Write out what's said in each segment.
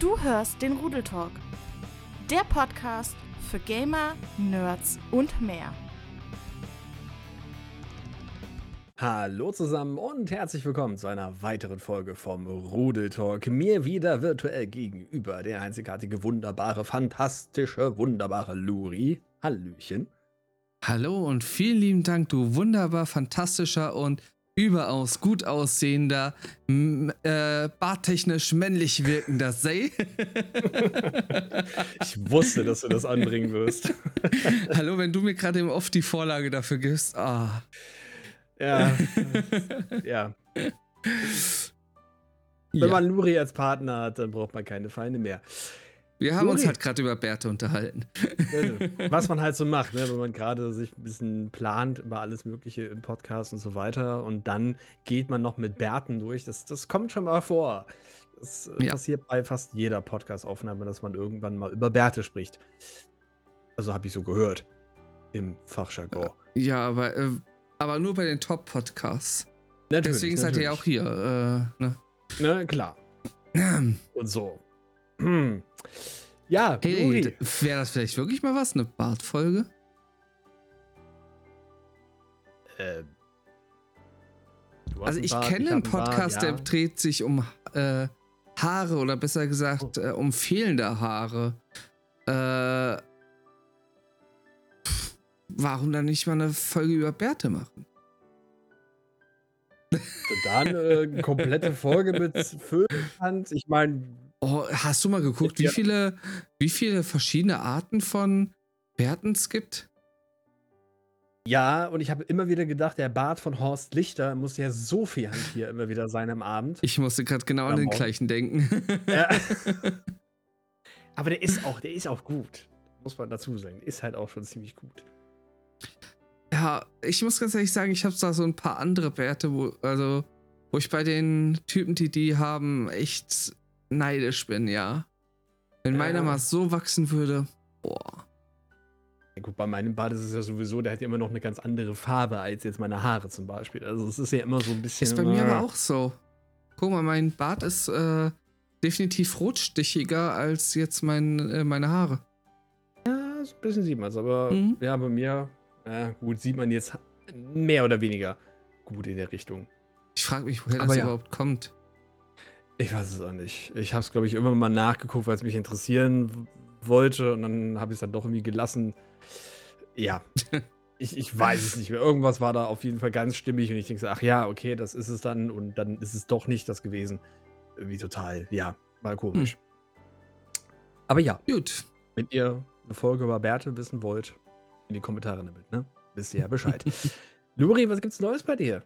Du hörst den Rudeltalk, der Podcast für Gamer, Nerds und mehr. Hallo zusammen und herzlich willkommen zu einer weiteren Folge vom Rudeltalk. Mir wieder virtuell gegenüber der einzigartige, wunderbare, fantastische, wunderbare Luri. Hallöchen. Hallo und vielen lieben Dank, du wunderbar, fantastischer und überaus gut aussehender, äh, barttechnisch männlich wirkender Say. ich wusste, dass du das anbringen wirst. Hallo, wenn du mir gerade im Off die Vorlage dafür gibst. Ah. Ja. ja. Wenn ja. man Luri als Partner hat, dann braucht man keine Feinde mehr. Wir haben Luri. uns halt gerade über Bärte unterhalten. Was man halt so macht, ne? wenn man gerade sich ein bisschen plant über alles Mögliche im Podcast und so weiter und dann geht man noch mit Bärten durch. Das, das kommt schon mal vor. Das äh, ja. passiert bei fast jeder Podcast-Aufnahme, dass man irgendwann mal über Bärte spricht. Also habe ich so gehört im Fachjargon. Ja, aber, äh, aber nur bei den Top-Podcasts. Deswegen seid ihr ja auch hier. Äh, ne? Na klar. und so. Hm. Ja, hey, wäre das vielleicht wirklich mal was, eine Bartfolge? Ähm. Also ich Bart, kenne ich einen Podcast, Bart, ja. der dreht sich um äh, Haare oder besser gesagt oh. äh, um fehlende Haare. Äh, pff, warum dann nicht mal eine Folge über Bärte machen? Dann äh, eine komplette Folge mit Föhnhand. Ich meine, Oh, hast du mal geguckt, wie viele, wie viele verschiedene Arten von Bärten es gibt? Ja, und ich habe immer wieder gedacht, der Bart von Horst Lichter muss ja so viel Hand hier immer wieder sein am Abend. Ich musste gerade genau an den gleichen denken. Ja. Aber der ist auch, der ist auch gut. Muss man dazu sagen. Ist halt auch schon ziemlich gut. Ja, ich muss ganz ehrlich sagen, ich habe da so ein paar andere Bärte, wo, also, wo ich bei den Typen, die die haben, echt neidisch bin, ja. Wenn meiner mal so wachsen würde, boah. Ja, gut, bei meinem Bart ist es ja sowieso, der hat ja immer noch eine ganz andere Farbe als jetzt meine Haare zum Beispiel. Also es ist ja immer so ein bisschen. Ist bei mir aber auch so. Guck mal, mein Bart ist äh, definitiv rotstichiger als jetzt mein, äh, meine Haare. Ja, so ein bisschen sieht man es, aber mhm. ja, bei mir, ja, gut, sieht man jetzt mehr oder weniger gut in der Richtung. Ich frage mich, woher aber das ja. überhaupt kommt. Ich weiß es auch nicht. Ich habe es, glaube ich, immer mal nachgeguckt, weil es mich interessieren wollte und dann habe ich es dann doch irgendwie gelassen. Ja, ich, ich weiß es nicht mehr. Irgendwas war da auf jeden Fall ganz stimmig und ich denke so, ach ja, okay, das ist es dann und dann ist es doch nicht das gewesen. Irgendwie total, ja, mal komisch. Hm. Aber ja, gut. Wenn ihr eine Folge über Bertel wissen wollt, in die Kommentare damit, ne? Wisst ihr ja Bescheid. Luri, was gibt's Neues bei dir?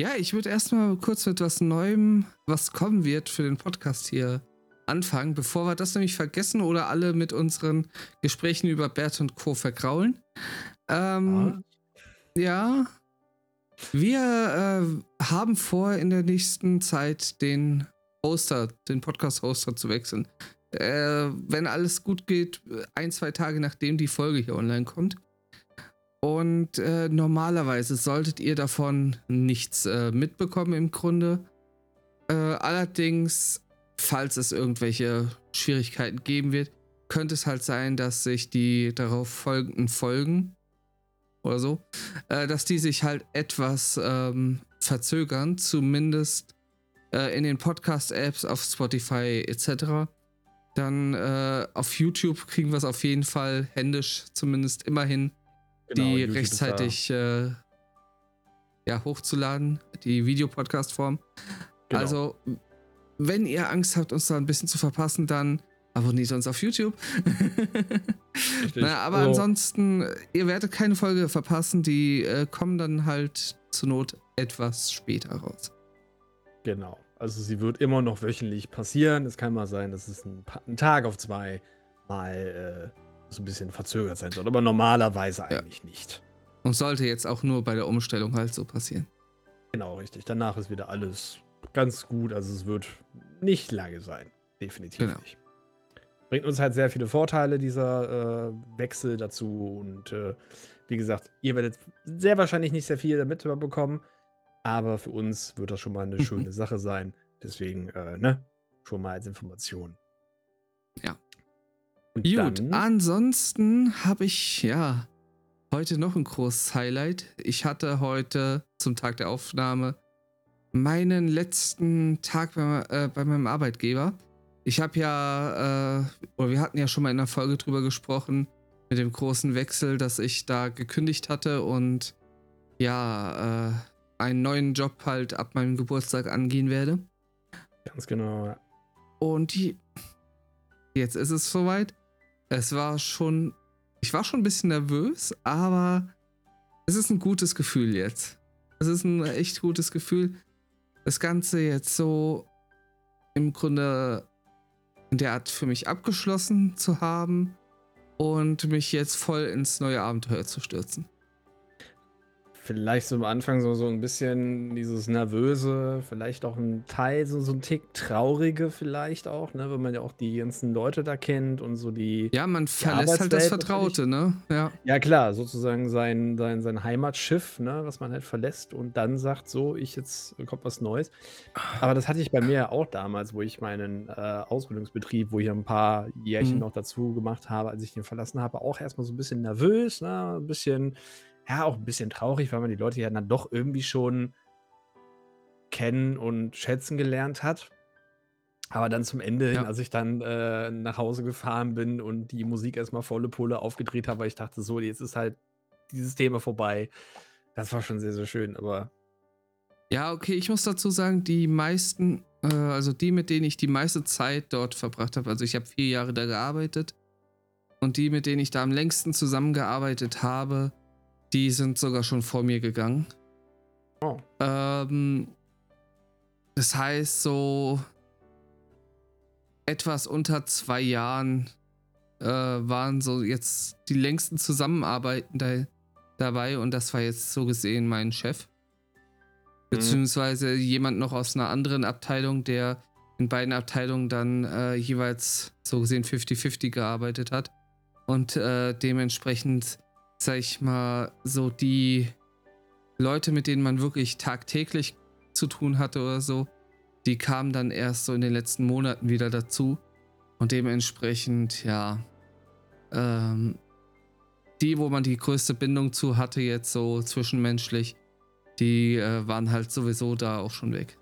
Ja, ich würde erstmal kurz mit was Neuem, was kommen wird, für den Podcast hier anfangen, bevor wir das nämlich vergessen oder alle mit unseren Gesprächen über Bert und Co. vergraulen. Ähm, ja, wir äh, haben vor, in der nächsten Zeit den Hoster, den Podcast-Hoster zu wechseln. Äh, wenn alles gut geht, ein, zwei Tage nachdem die Folge hier online kommt. Und äh, normalerweise solltet ihr davon nichts äh, mitbekommen im Grunde. Äh, allerdings, falls es irgendwelche Schwierigkeiten geben wird, könnte es halt sein, dass sich die darauf folgenden Folgen oder so, äh, dass die sich halt etwas ähm, verzögern, zumindest äh, in den Podcast-Apps auf Spotify etc. Dann äh, auf YouTube kriegen wir es auf jeden Fall händisch zumindest immerhin genau, die YouTube rechtzeitig äh, ja, hochzuladen, die Videopodcast-Form. Genau. Also, wenn ihr Angst habt, uns da ein bisschen zu verpassen, dann abonniert uns auf YouTube. Na, aber oh. ansonsten, ihr werdet keine Folge verpassen, die äh, kommen dann halt zur Not etwas später raus. Genau. Also sie wird immer noch wöchentlich passieren. Es kann mal sein, dass es ein, ein Tag auf zwei mal äh, so ein bisschen verzögert sein soll. Aber normalerweise eigentlich ja. nicht. Und sollte jetzt auch nur bei der Umstellung halt so passieren. Genau, richtig. Danach ist wieder alles ganz gut. Also es wird nicht lange sein. Definitiv genau. nicht. Bringt uns halt sehr viele Vorteile, dieser äh, Wechsel dazu. Und äh, wie gesagt, ihr werdet sehr wahrscheinlich nicht sehr viel damit bekommen. Aber für uns wird das schon mal eine schöne Sache sein. Deswegen, äh, ne? Schon mal als Information. Ja. Und Gut, dann, ansonsten habe ich ja heute noch ein großes Highlight. Ich hatte heute zum Tag der Aufnahme meinen letzten Tag bei, äh, bei meinem Arbeitgeber. Ich habe ja, äh, oder wir hatten ja schon mal in einer Folge drüber gesprochen, mit dem großen Wechsel, dass ich da gekündigt hatte und ja, äh, einen neuen Job halt ab meinem Geburtstag angehen werde. ganz genau. ja. Und die, jetzt ist es soweit. Es war schon, ich war schon ein bisschen nervös, aber es ist ein gutes Gefühl jetzt. Es ist ein echt gutes Gefühl, das Ganze jetzt so im Grunde in der Art für mich abgeschlossen zu haben und mich jetzt voll ins neue Abenteuer zu stürzen. Vielleicht so am Anfang so, so ein bisschen dieses Nervöse, vielleicht auch ein Teil, so, so ein Tick Traurige vielleicht auch, ne, wenn man ja auch die ganzen Leute da kennt und so die. Ja, man verlässt halt das Vertraute, ne? Ja. Ja, klar, sozusagen sein, sein, sein Heimatschiff, ne, was man halt verlässt und dann sagt, so, ich jetzt kommt was Neues. Aber das hatte ich bei mir ja auch damals, wo ich meinen äh, Ausbildungsbetrieb, wo ich ein paar Jährchen Mhm. noch dazu gemacht habe, als ich den verlassen habe, auch erstmal so ein bisschen nervös, ne, ein bisschen, ja, auch ein bisschen traurig, weil man die Leute ja dann doch irgendwie schon kennen und schätzen gelernt hat. Aber dann zum Ende hin, Ja. als ich dann äh, nach Hause gefahren bin und die Musik erstmal volle Pulle aufgedreht habe, weil ich dachte, so, jetzt ist halt dieses Thema vorbei. Das war schon sehr, sehr schön, aber Ja, okay, ich muss dazu sagen, die meisten, äh, also die, mit denen ich die meiste Zeit dort verbracht habe, also ich habe vier Jahre da gearbeitet und die, mit denen ich da am längsten zusammengearbeitet habe, die sind sogar schon vor mir gegangen. Oh. Ähm, das heißt, so etwas unter zwei Jahren äh, waren so jetzt die längsten Zusammenarbeiten da, dabei und das war jetzt so gesehen mein Chef. Beziehungsweise jemand noch aus einer anderen Abteilung, der in beiden Abteilungen dann äh, jeweils so gesehen 50-50 gearbeitet hat. Und äh, dementsprechend, sag ich mal, so die Leute, mit denen man wirklich tagtäglich zu tun hatte oder so, die kamen dann erst so in den letzten Monaten wieder dazu. Und dementsprechend, ja, ähm, die, wo man die größte Bindung zu hatte, jetzt so zwischenmenschlich, die äh, waren halt sowieso da auch schon weg.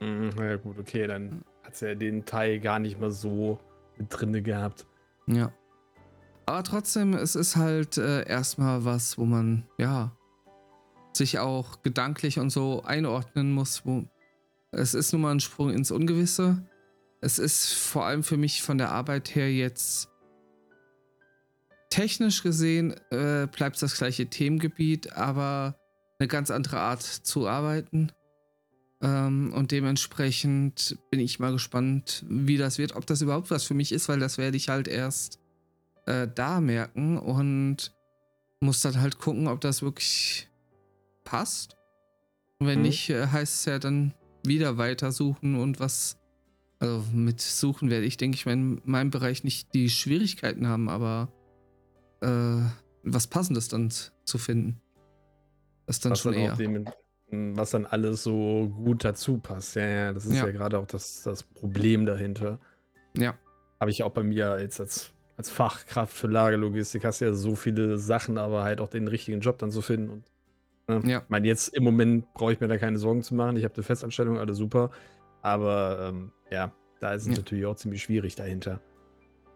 Mhm, na ja, gut, okay, dann hat es ja den Teil gar nicht mal so mit drinne gehabt. Ja. Aber trotzdem, es ist halt äh, erstmal was, wo man, ja, sich auch gedanklich und so einordnen muss. Wo es ist nun mal ein Sprung ins Ungewisse. Es ist vor allem für mich von der Arbeit her jetzt technisch gesehen äh, bleibt es das gleiche Themengebiet, aber eine ganz andere Art zu arbeiten. Ähm, und dementsprechend bin ich mal gespannt, wie das wird, ob das überhaupt was für mich ist, weil das werde ich halt erst äh, da merken und muss dann halt gucken, ob das wirklich passt. Und wenn Mhm. nicht, äh, heißt es ja dann wieder weitersuchen und was. Also mit Suchen werde ich, denke ich, in meinem Bereich nicht die Schwierigkeiten haben, aber äh, was Passendes dann zu finden. Das dann was schon dann eher. dem, m, was dann alles so gut dazu passt. Ja, ja, das ist ja, Ja. gerade auch das, das Problem dahinter. Ja. Habe ich auch bei mir jetzt als, als Fachkraft für Lagerlogistik hast du ja so viele Sachen, aber halt auch den richtigen Job dann zu finden. Und, ne? Ja. Ich meine, jetzt im Moment brauche ich mir da keine Sorgen zu machen. Ich habe eine Festanstellung, alles super. Aber ähm, ja, da ist es Ja. natürlich auch ziemlich schwierig dahinter.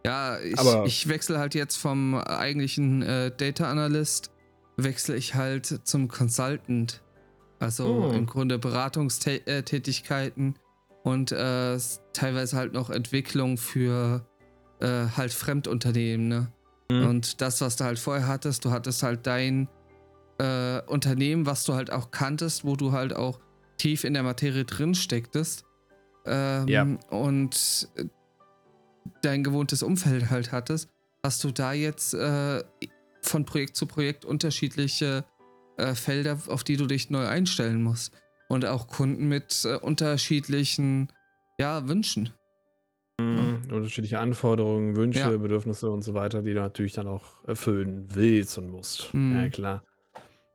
Ja, ich, Aber- ich wechsle halt jetzt vom eigentlichen äh, Data Analyst, wechsle ich halt zum Consultant. Also Hm. im Grunde Beratungstätigkeiten und äh, teilweise halt noch Entwicklung für äh, halt Fremdunternehmen. Ne? Mhm. Und das, was du halt vorher hattest, du hattest halt dein äh, Unternehmen, was du halt auch kanntest, wo du halt auch tief in der Materie drin stecktest. Ähm, Ja. Und äh, dein gewohntes Umfeld halt hattest, hast du da jetzt äh, von Projekt zu Projekt unterschiedliche äh, Felder, auf die du dich neu einstellen musst. Und auch Kunden mit äh, unterschiedlichen ja, Wünschen. Mhm. Unterschiedliche Anforderungen, Wünsche, Ja. Bedürfnisse und so weiter, die du natürlich dann auch erfüllen willst und musst. Mhm. Ja, klar.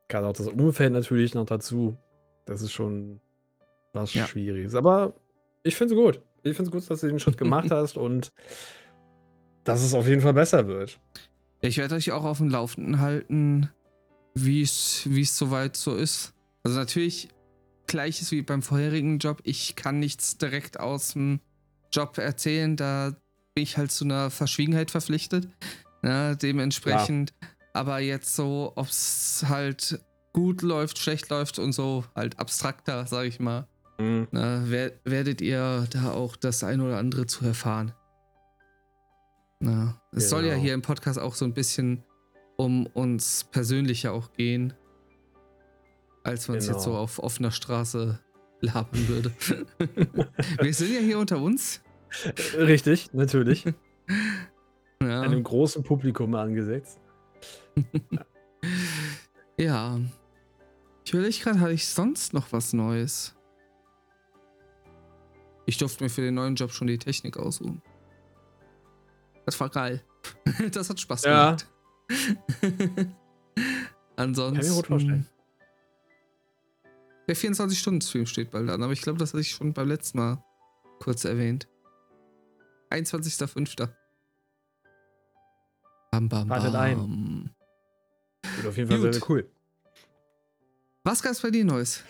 Gerade auch das Umfeld natürlich noch dazu. Das ist schon was Ja. Schwieriges. Aber ich finde es gut. Ich finde es gut, dass du den Schritt gemacht hast und dass es auf jeden Fall besser wird. Ich werde euch auch auf dem Laufenden halten, wie es soweit so ist. Also natürlich gleiches wie beim vorherigen Job. Ich kann nichts direkt aus dem Job erzählen, da bin ich halt zu einer Verschwiegenheit verpflichtet. Ja, dementsprechend, ja. aber jetzt so, ob es halt gut läuft, schlecht läuft und so, halt abstrakter, sag ich mal. Mhm. Na, wer, werdet ihr da auch das ein oder andere zu erfahren. Na, es genau. soll ja genau. hier im Podcast auch so ein bisschen um uns persönlicher auch gehen, als man es genau. jetzt so auf offener Straße labern würde. Wir sind ja hier unter uns. Richtig, natürlich. Ja. Einem großen Publikum angesetzt. ja. Ich will ich gerade, hatte ich sonst noch was Neues? Ich durfte mir für den neuen Job schon die Technik aussuchen. Das war geil. Das hat Spaß ja. gemacht. Ansonsten. Kann ich mir gut vorstellen. Der 24-Stunden-Stream steht bald an, aber ich glaube, das hatte ich schon beim letzten Mal kurz erwähnt. 21.05. Bam, bam, bam. Wartet ein. Wird auf jeden Fall Gut. sehr, cool. Was gab's bei dir Neues?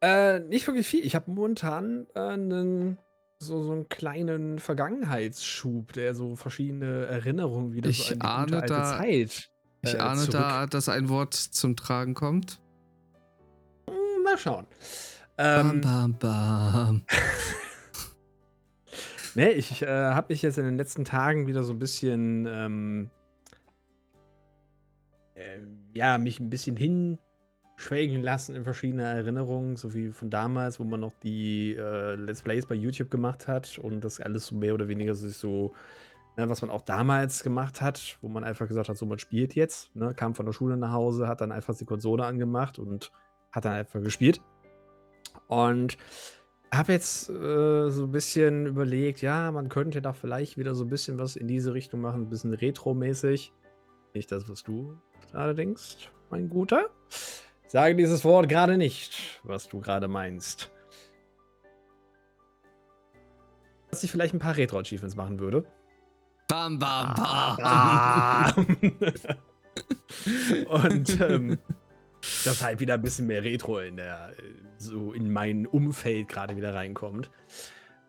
Äh, nicht wirklich viel. Ich habe momentan äh, einen, so, so einen kleinen Vergangenheitsschub, der so verschiedene Erinnerungen wieder ich so an die ahne da, Zeit. Ich äh, ahne zurück. da, dass ein Wort zum Tragen kommt. Mal schauen. Ähm, bam, bam, bam. nee, ich äh, habe mich jetzt in den letzten Tagen wieder so ein bisschen, ähm, äh, ja, mich ein bisschen hin schwelgen lassen in verschiedene Erinnerungen, so wie von damals, wo man noch die äh, Let's Plays bei YouTube gemacht hat und das alles so mehr oder weniger sich so, ne, was man auch damals gemacht hat, wo man einfach gesagt hat, so man spielt jetzt, ne, kam von der Schule nach Hause, hat dann einfach die Konsole angemacht und hat dann einfach gespielt. Und habe jetzt äh, so ein bisschen überlegt, ja, man könnte da vielleicht wieder so ein bisschen was in diese Richtung machen, ein bisschen retro-mäßig. Nicht das, was du gerade denkst, mein Guter. Sage dieses Wort gerade nicht, was du gerade meinst. Dass ich vielleicht ein paar Retro-Achievements machen würde. Bam, bam, ah. bam. Und ähm, dass halt wieder ein bisschen mehr Retro in der, so in mein Umfeld gerade wieder reinkommt.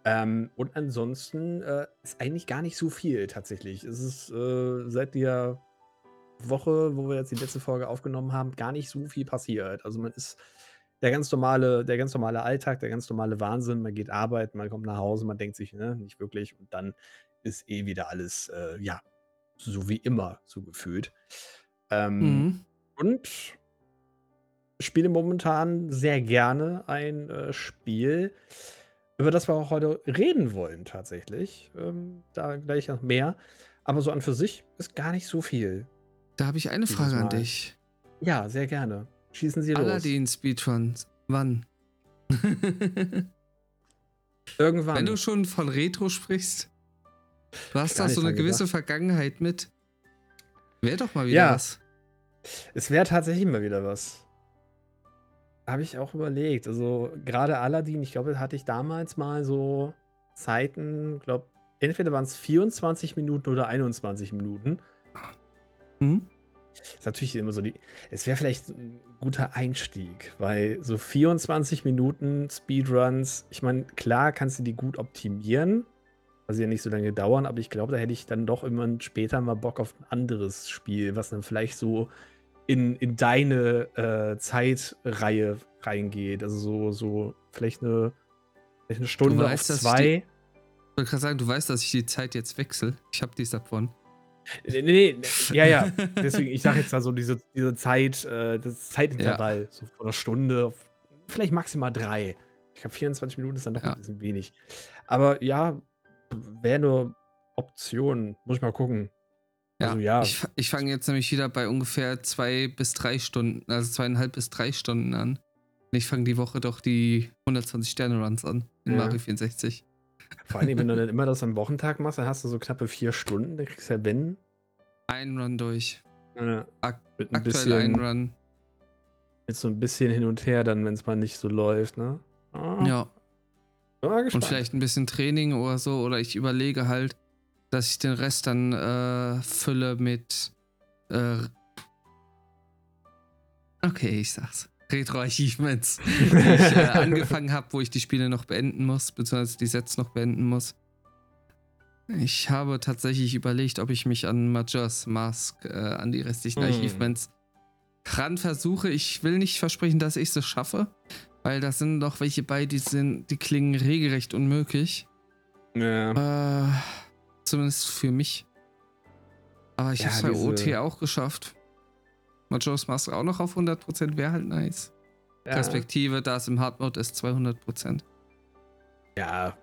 Ähm, und ansonsten äh, ist eigentlich gar nicht so viel tatsächlich. Es ist äh, seit der Woche, wo wir jetzt die letzte Folge aufgenommen haben, gar nicht so viel passiert. Also man ist der ganz normale, der ganz normale Alltag, der ganz normale Wahnsinn. Man geht arbeiten, man kommt nach Hause, man denkt sich, ne, nicht wirklich. Und dann ist eh wieder alles, äh, ja, so wie immer so gefühlt. Ähm, mhm. Und spiele momentan sehr gerne ein äh, Spiel, über das wir auch heute reden wollen, tatsächlich. Ähm, da gleich noch mehr. Aber so an für sich ist gar nicht so viel. Da habe ich eine Frage an dich. Ja, sehr gerne. Schießen Sie Aladdin los. Speedrun. Wann? Irgendwann. Wenn du schon von Retro sprichst, du hast da so eine gewisse gedacht. Vergangenheit mit. Wäre doch mal wieder ja. was. Es wäre tatsächlich mal wieder was. Habe ich auch überlegt. Also gerade Aladdin, ich glaube, hatte ich damals mal so Zeiten, glaube, entweder waren es 24 Minuten oder 21 Minuten. Mhm. Ist natürlich immer so die. Es wäre vielleicht ein guter Einstieg, weil so 24 Minuten Speedruns, ich meine, klar kannst du die gut optimieren, weil sie ja nicht so lange dauern, aber ich glaube, da hätte ich dann doch immer später mal Bock auf ein anderes Spiel, was dann vielleicht so in, in deine äh, Zeitreihe reingeht. Also so, so vielleicht eine, vielleicht eine Stunde weißt, auf zwei. ich wollte gerade sagen, du weißt, dass ich die Zeit jetzt wechsle. Ich habe dies davon. Nee, nee, nee, ja, ja. Deswegen, ich sage jetzt da so diese, diese Zeit, äh, das Zeitintervall, ja. so von einer Stunde, vielleicht maximal drei. Ich glaube, 24 Minuten ist dann doch ja. ein bisschen wenig. Aber ja, wäre nur Option. Muss ich mal gucken. Ja, also, ja. Ich, ich fange jetzt nämlich wieder bei ungefähr zwei bis drei Stunden, also zweieinhalb bis drei Stunden an. Und ich fange die Woche doch die 120 Sterne-Runs an in ja. Mario 64. Vor allem, wenn du dann immer das am Wochentag machst, dann hast du so knappe vier Stunden, dann kriegst du ja wenn. Ein Run durch. Ja, Ak mit ein aktuell bisschen, ein Run. Mit so ein bisschen hin und her dann, wenn es mal nicht so läuft, ne? Ah. Ja. und vielleicht ein bisschen Training oder so. Oder ich überlege halt, dass ich den Rest dann äh, fülle mit. Äh, okay, ich sag's. Retro-Achievements, die ich äh, angefangen habe, wo ich die Spiele noch beenden muss, beziehungsweise die Sets noch beenden muss. Ich habe tatsächlich überlegt, ob ich mich an Majora's Mask, äh, an die restlichen mm. Achievements ran versuche. Ich will nicht versprechen, dass ich es schaffe, weil da sind noch welche bei, die sind, die klingen regelrecht unmöglich. Ja. Äh, zumindest für mich. Aber ich ja, habe es bei OT auch geschafft. Majora's Mask auch noch auf 100% wäre halt nice. Ja. Perspektive, da es im Hardmode ist, 200%. Ja.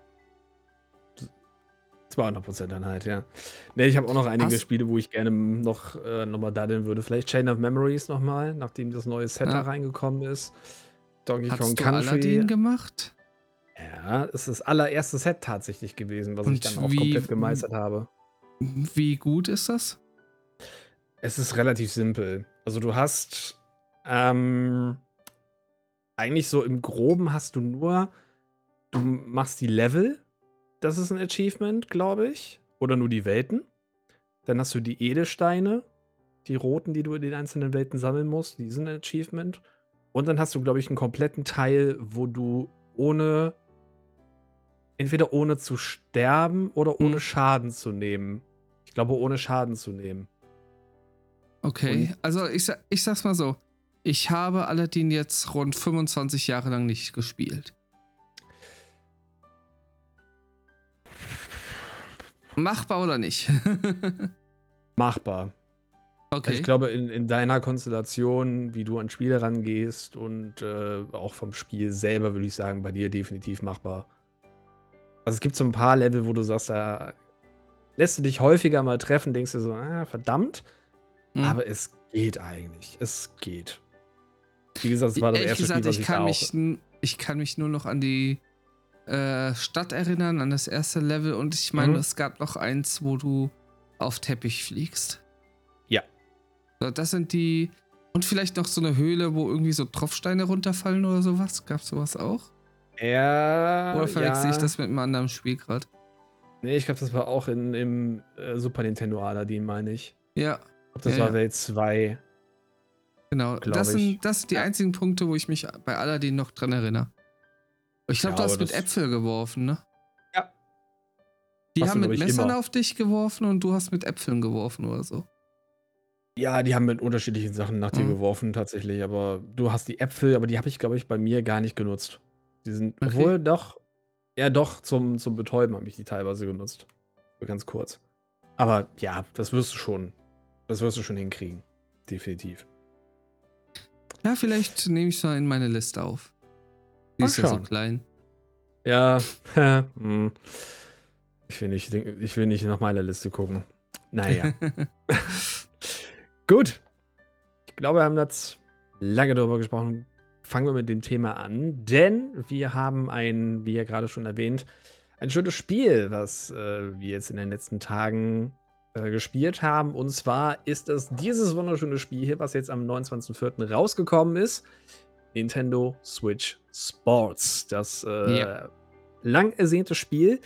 200% dann halt, ja. Ne, ich habe auch noch einige Hast Spiele, wo ich gerne noch, äh, nochmal daddeln würde. Vielleicht Chain of Memories nochmal, nachdem das neue Set ja. da reingekommen ist. Donkey Hast Kong du Country. Aladdin gemacht? Ja, es ist das allererste Set tatsächlich gewesen, was Und ich dann auch wie, komplett gemeistert habe. Wie gut ist das? Es ist relativ simpel. Also du hast ähm, eigentlich so im Groben hast du nur, du machst die Level, das ist ein Achievement, glaube ich. Oder nur die Welten. Dann hast du die Edelsteine, die roten, die du in den einzelnen Welten sammeln musst, die sind ein Achievement. Und dann hast du, glaube ich, einen kompletten Teil, wo du ohne, entweder ohne zu sterben oder ohne hm. Schaden zu nehmen. Ich glaube, ohne Schaden zu nehmen. Okay, Und also ich, ich sag's mal so. Ich habe Aladdin jetzt rund 25 Jahre lang nicht gespielt. Machbar oder nicht? Machbar. Okay. Ich glaube, in, in deiner Konstellation, wie du an Spiele rangehst und äh, auch vom Spiel selber, würde ich sagen, bei dir definitiv machbar. Also es gibt so ein paar Level, wo du sagst, da lässt du dich häufiger mal treffen, denkst du so, ah, verdammt. Mhm. Aber es geht eigentlich. Es geht. Wie gesagt, es war das erste gesagt, Spiel, was ich, kann ich mich, ich kann mich nur noch an die äh, Stadt erinnern, an das erste Level. Und ich meine, mhm. es gab noch eins, wo du auf Teppich fliegst. Ja. Das sind die. Und vielleicht noch so eine Höhle, wo irgendwie so Tropfsteine runterfallen oder sowas. Gab es sowas auch? Ja. Oder verwechsel ja. ich das mit einem anderen Spiel gerade? Nee, ich glaube, das war auch in, im äh, Super Nintendo Aladdin, meine ich. Ja. Das ja, war Welt 2. Genau, das sind, das sind die einzigen Punkte, wo ich mich bei Aladdin noch dran erinnere. Ich glaube, ja, du hast mit Äpfel geworfen, ne? Ja. Die hast haben mit Messern immer. auf dich geworfen und du hast mit Äpfeln geworfen oder so. Ja, die haben mit unterschiedlichen Sachen nach dir mhm. geworfen, tatsächlich. Aber du hast die Äpfel, aber die habe ich, glaube ich, bei mir gar nicht genutzt. Die sind, okay. obwohl doch, ja, doch, zum, zum Betäuben habe ich die teilweise genutzt. Ganz kurz. Aber ja, das wirst du schon das wirst du schon hinkriegen. Definitiv. Ja, vielleicht nehme ich es mal in meine Liste auf. Die ist ja so klein. Ja, hm. ich will nicht, ich will nicht nach meiner Liste gucken. Naja. Gut. Ich glaube, wir haben jetzt lange darüber gesprochen. Fangen wir mit dem Thema an, denn wir haben ein, wie ja gerade schon erwähnt, ein schönes Spiel, was äh, wir jetzt in den letzten Tagen äh, gespielt haben. Und zwar ist es dieses wunderschöne Spiel hier, was jetzt am 29.04. rausgekommen ist. Nintendo Switch Sports. Das äh, ja. lang ersehnte Spiel.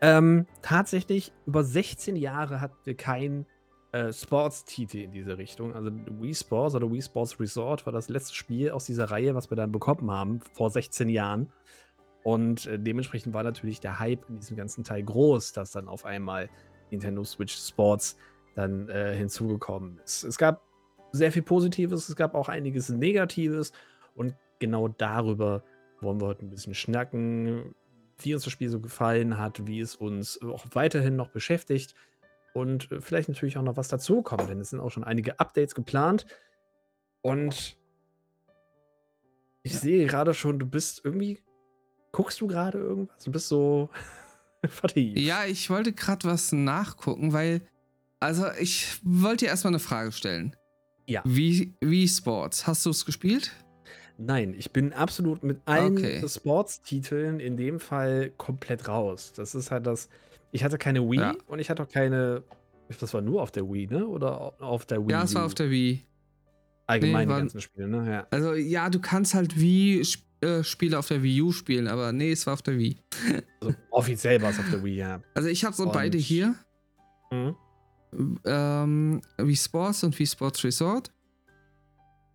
Ähm, tatsächlich über 16 Jahre hatten wir kein äh, Sports-Titel in diese Richtung. Also Wii Sports oder Wii Sports Resort war das letzte Spiel aus dieser Reihe, was wir dann bekommen haben, vor 16 Jahren. Und äh, dementsprechend war natürlich der Hype in diesem ganzen Teil groß, dass dann auf einmal Nintendo Switch Sports dann äh, hinzugekommen ist. Es gab sehr viel Positives, es gab auch einiges Negatives und genau darüber wollen wir heute ein bisschen schnacken, wie uns das Spiel so gefallen hat, wie es uns auch weiterhin noch beschäftigt und äh, vielleicht natürlich auch noch was dazukommt, denn es sind auch schon einige Updates geplant und ich ja. sehe gerade schon, du bist irgendwie, guckst du gerade irgendwas? Du bist so vertieft. Ja, ich wollte gerade was nachgucken, weil, also ich wollte dir erstmal eine Frage stellen. Ja. Wie, wie Sports? Hast du es gespielt? Nein, ich bin absolut mit allen okay. Sports-Titeln in dem Fall komplett raus. Das ist halt das. Ich hatte keine Wii ja. und ich hatte auch keine. Das war nur auf der Wii, ne? Oder auf der Wii? Ja, es war auf der Wii. Allgemein Nee, die ganzen Spiele, ne? Ja. Also ja, du kannst halt Wii Sp- äh, Spiele auf der Wii U spielen, aber nee, es war auf der Wii. Also offiziell war es auf der Wii, ja. Also ich habe so Und- beide hier. Mhm. ähm, Wii Sports und Wii Sports Resort.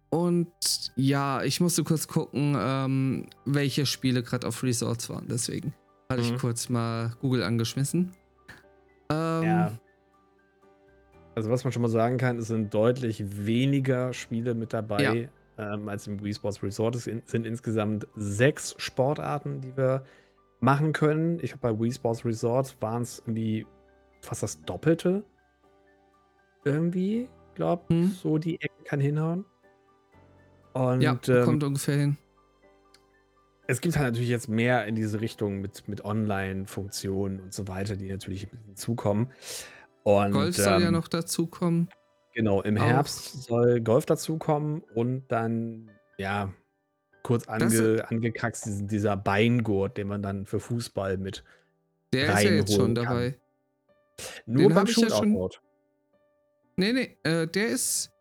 Und ja, ich musste kurz gucken, ähm, welche Spiele gerade auf Resorts waren. Deswegen hatte Mhm. ich kurz mal Google angeschmissen. Ähm, Ja. Also was man schon mal sagen kann, es sind deutlich weniger Spiele mit dabei ähm, als im Wii Sports Resort. Es in, sind insgesamt sechs Sportarten, die wir machen können. Ich habe bei Wii Sports Resort waren es irgendwie fast das Doppelte. Irgendwie, glaub, Hm. so die Ecke kann hinhauen. Und ja, ähm, kommt ungefähr hin. Es gibt halt natürlich jetzt mehr in diese Richtung mit, mit Online-Funktionen und so weiter, die natürlich hinzukommen. Und, Golf soll ja ähm, noch dazukommen. Genau, im Auch. Herbst soll Golf dazukommen und dann, ja, kurz ange, angekackst, diesen, dieser Beingurt, den man dann für Fußball mit. Der ist ja jetzt schon kann. dabei. Nur Den beim ja schon- Shootout-Mode. Nee, nee, äh, der ist.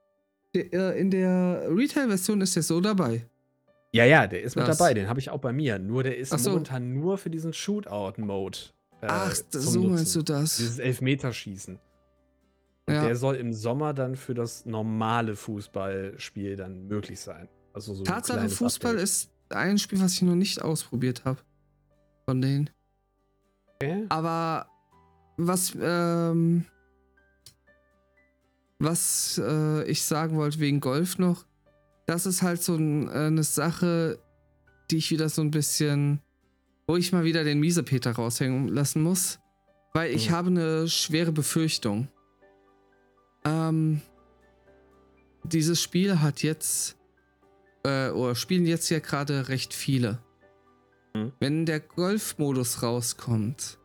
Der, äh, in der Retail-Version ist der so dabei. Ja, ja, der ist mit Das- dabei, den habe ich auch bei mir. Nur der ist so. momentan nur für diesen Shootout-Mode. Äh, Ach, zum so meinst du Nutzen. das? Dieses Elfmeterschießen. Und Ja. der soll im Sommer dann für das normale Fußballspiel dann möglich sein. Also so ein Tatsache, Fußball Update. ist ein Spiel, was ich noch nicht ausprobiert habe. Von denen. Okay. Aber was, ähm, was äh, ich sagen wollte wegen Golf noch, das ist halt so ein, äh, eine Sache, die ich wieder so ein bisschen, wo ich mal wieder den Miesepeter raushängen lassen muss, weil ich Mhm. habe eine schwere Befürchtung. Ähm, dieses Spiel hat jetzt, äh, oder spielen jetzt ja gerade recht viele. Mhm. Wenn der Golf-Modus rauskommt,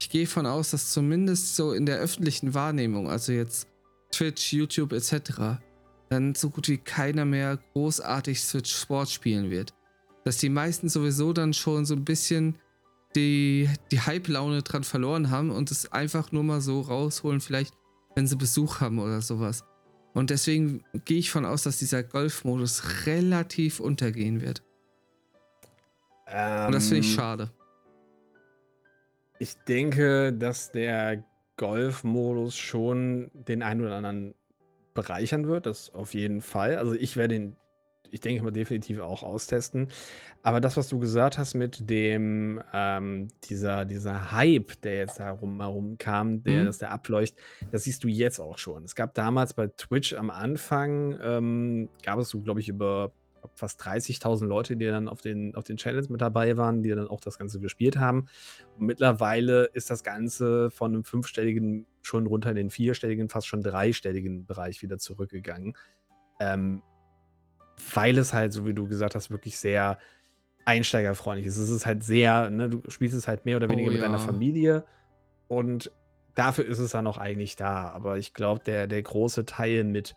ich gehe von aus, dass zumindest so in der öffentlichen Wahrnehmung, also jetzt Twitch, YouTube etc., dann so gut wie keiner mehr großartig Switch Sport spielen wird. Dass die meisten sowieso dann schon so ein bisschen die, die Hype-Laune dran verloren haben und es einfach nur mal so rausholen, vielleicht, wenn sie Besuch haben oder sowas. Und deswegen gehe ich von aus, dass dieser Golf-Modus relativ untergehen wird. Und das finde ich Ähm, schade. Ich denke, dass der Golf-Modus schon den einen oder anderen bereichern wird. Das auf jeden Fall. Also ich werde ihn, ich denke mal, definitiv auch austesten. Aber das, was du gesagt hast mit dem, ähm, dieser, dieser Hype, der jetzt herum, herum kam, der, Mhm. dass der ableuchtet, das siehst du jetzt auch schon. Es gab damals bei Twitch am Anfang, ähm, gab es so, glaube ich, über fast 30.000 Leute, die dann auf den, auf den Channels mit dabei waren, die dann auch das Ganze gespielt haben. Und mittlerweile ist das Ganze von einem fünfstelligen schon runter in den vierstelligen, fast schon dreistelligen Bereich wieder zurückgegangen. Ähm, weil es halt, so wie du gesagt hast, wirklich sehr einsteigerfreundlich ist. Es ist halt sehr, ne, du spielst es halt mehr oder Oh weniger mit deiner ja. Familie und dafür ist es dann auch eigentlich da. Aber ich glaube, der, der große Teil mit,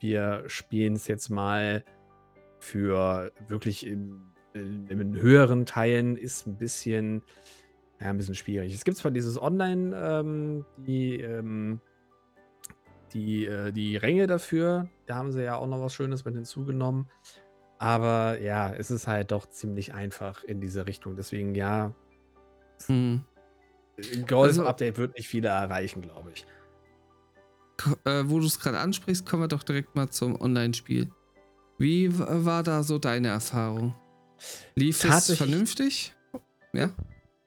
wir spielen es jetzt mal für wirklich in, in, in höheren Teilen ist ein bisschen, ja, ein bisschen schwierig. Es gibt zwar dieses Online, ähm, die, ähm, die, äh, die Ränge dafür, da haben sie ja auch noch was Schönes mit hinzugenommen. Aber ja, es ist halt doch ziemlich einfach in diese Richtung. Deswegen ja, Hm. Golf-Update wird nicht viele erreichen, glaube ich. Äh, wo du es gerade ansprichst, kommen wir doch direkt mal zum Online-Spiel. Wie war da so deine Erfahrung? Lief es vernünftig? Ja?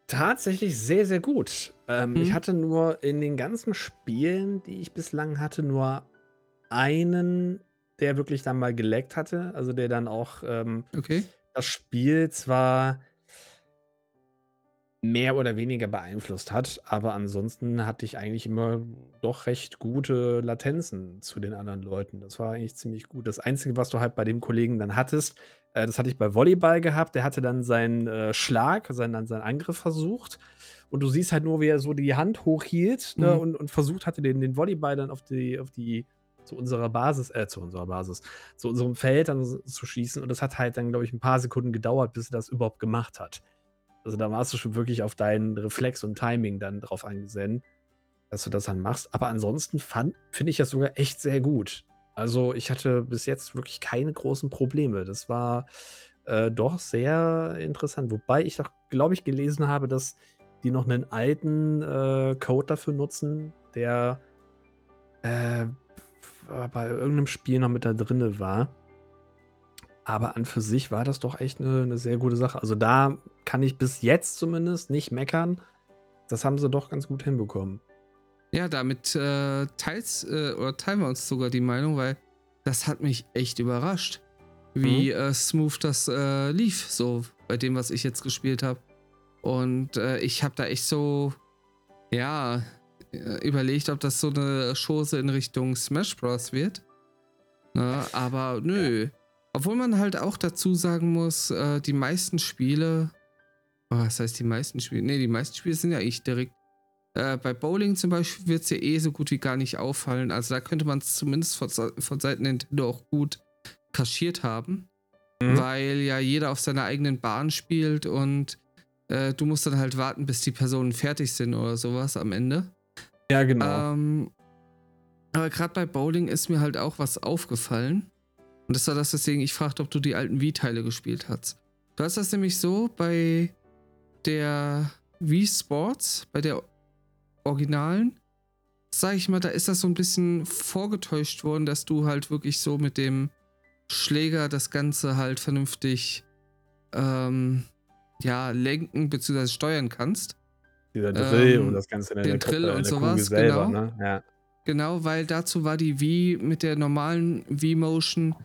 Tatsächlich sehr, sehr gut. Ähm, Ich Mhm. hatte nur in den ganzen Spielen, die ich bislang hatte, nur einen, der wirklich dann mal geleckt hatte. Also der dann auch ähm, Okay. das Spiel zwar mehr oder weniger beeinflusst hat, aber ansonsten hatte ich eigentlich immer doch recht gute Latenzen zu den anderen Leuten. Das war eigentlich ziemlich gut. Das Einzige, was du halt bei dem Kollegen dann hattest, äh, das hatte ich bei Volleyball gehabt, der hatte dann seinen äh, Schlag, seinen, seinen Angriff versucht. Und du siehst halt nur, wie er so die Hand hochhielt ne, Mhm. und, und versucht hatte, den, den Volleyball dann auf die, auf die, zu unserer Basis, äh, zu unserer Basis, zu unserem Feld dann zu schießen. Und das hat halt dann, glaube ich, ein paar Sekunden gedauert, bis er das überhaupt gemacht hat. Also da warst du schon wirklich auf deinen Reflex und Timing dann drauf angesehen, dass du das dann machst. Aber ansonsten finde ich das sogar echt sehr gut. Also ich hatte bis jetzt wirklich keine großen Probleme. Das war äh, doch sehr interessant. Wobei ich doch, glaube ich, gelesen habe, dass die noch einen alten äh, Code dafür nutzen, der äh, bei irgendeinem Spiel noch mit da drinne war. Aber an für sich war das doch echt eine, eine sehr gute Sache. Also da kann ich bis jetzt zumindest nicht meckern. Das haben sie doch ganz gut hinbekommen. Ja, damit äh, teils, äh, oder teilen wir uns sogar die Meinung, weil das hat mich echt überrascht, wie mhm. äh, smooth das äh, lief, so bei dem, was ich jetzt gespielt habe. Und äh, ich habe da echt so, ja, äh, überlegt, ob das so eine Chose in Richtung Smash Bros. wird. Na, ne, aber nö. Obwohl man halt auch dazu sagen muss, die meisten Spiele, oh, was heißt die meisten Spiele? Ne, die meisten Spiele sind ja eigentlich direkt. Äh, bei Bowling zum Beispiel wird es ja eh so gut wie gar nicht auffallen. Also da könnte man es zumindest von, von Seiten Nintendo auch gut kaschiert haben. Mhm. Weil ja jeder auf seiner eigenen Bahn spielt und äh, du musst dann halt warten, bis die Personen fertig sind oder sowas am Ende. Ja, genau. Ähm, aber gerade bei Bowling ist mir halt auch was aufgefallen. Und das war das, weswegen ich fragte, ob du die alten Wii-Teile gespielt hast. Du hast das nämlich so bei der Wii Sports, bei der Originalen, sag ich mal, da ist das so ein bisschen vorgetäuscht worden, dass du halt wirklich so mit dem Schläger das Ganze halt vernünftig ähm, ja, lenken bzw. steuern kannst. Dieser Drill ähm, und das Ganze in der Den Drill und sowas, selber, genau. Ne? Ja. Genau, weil dazu war die Wii mit der normalen Wii-Motion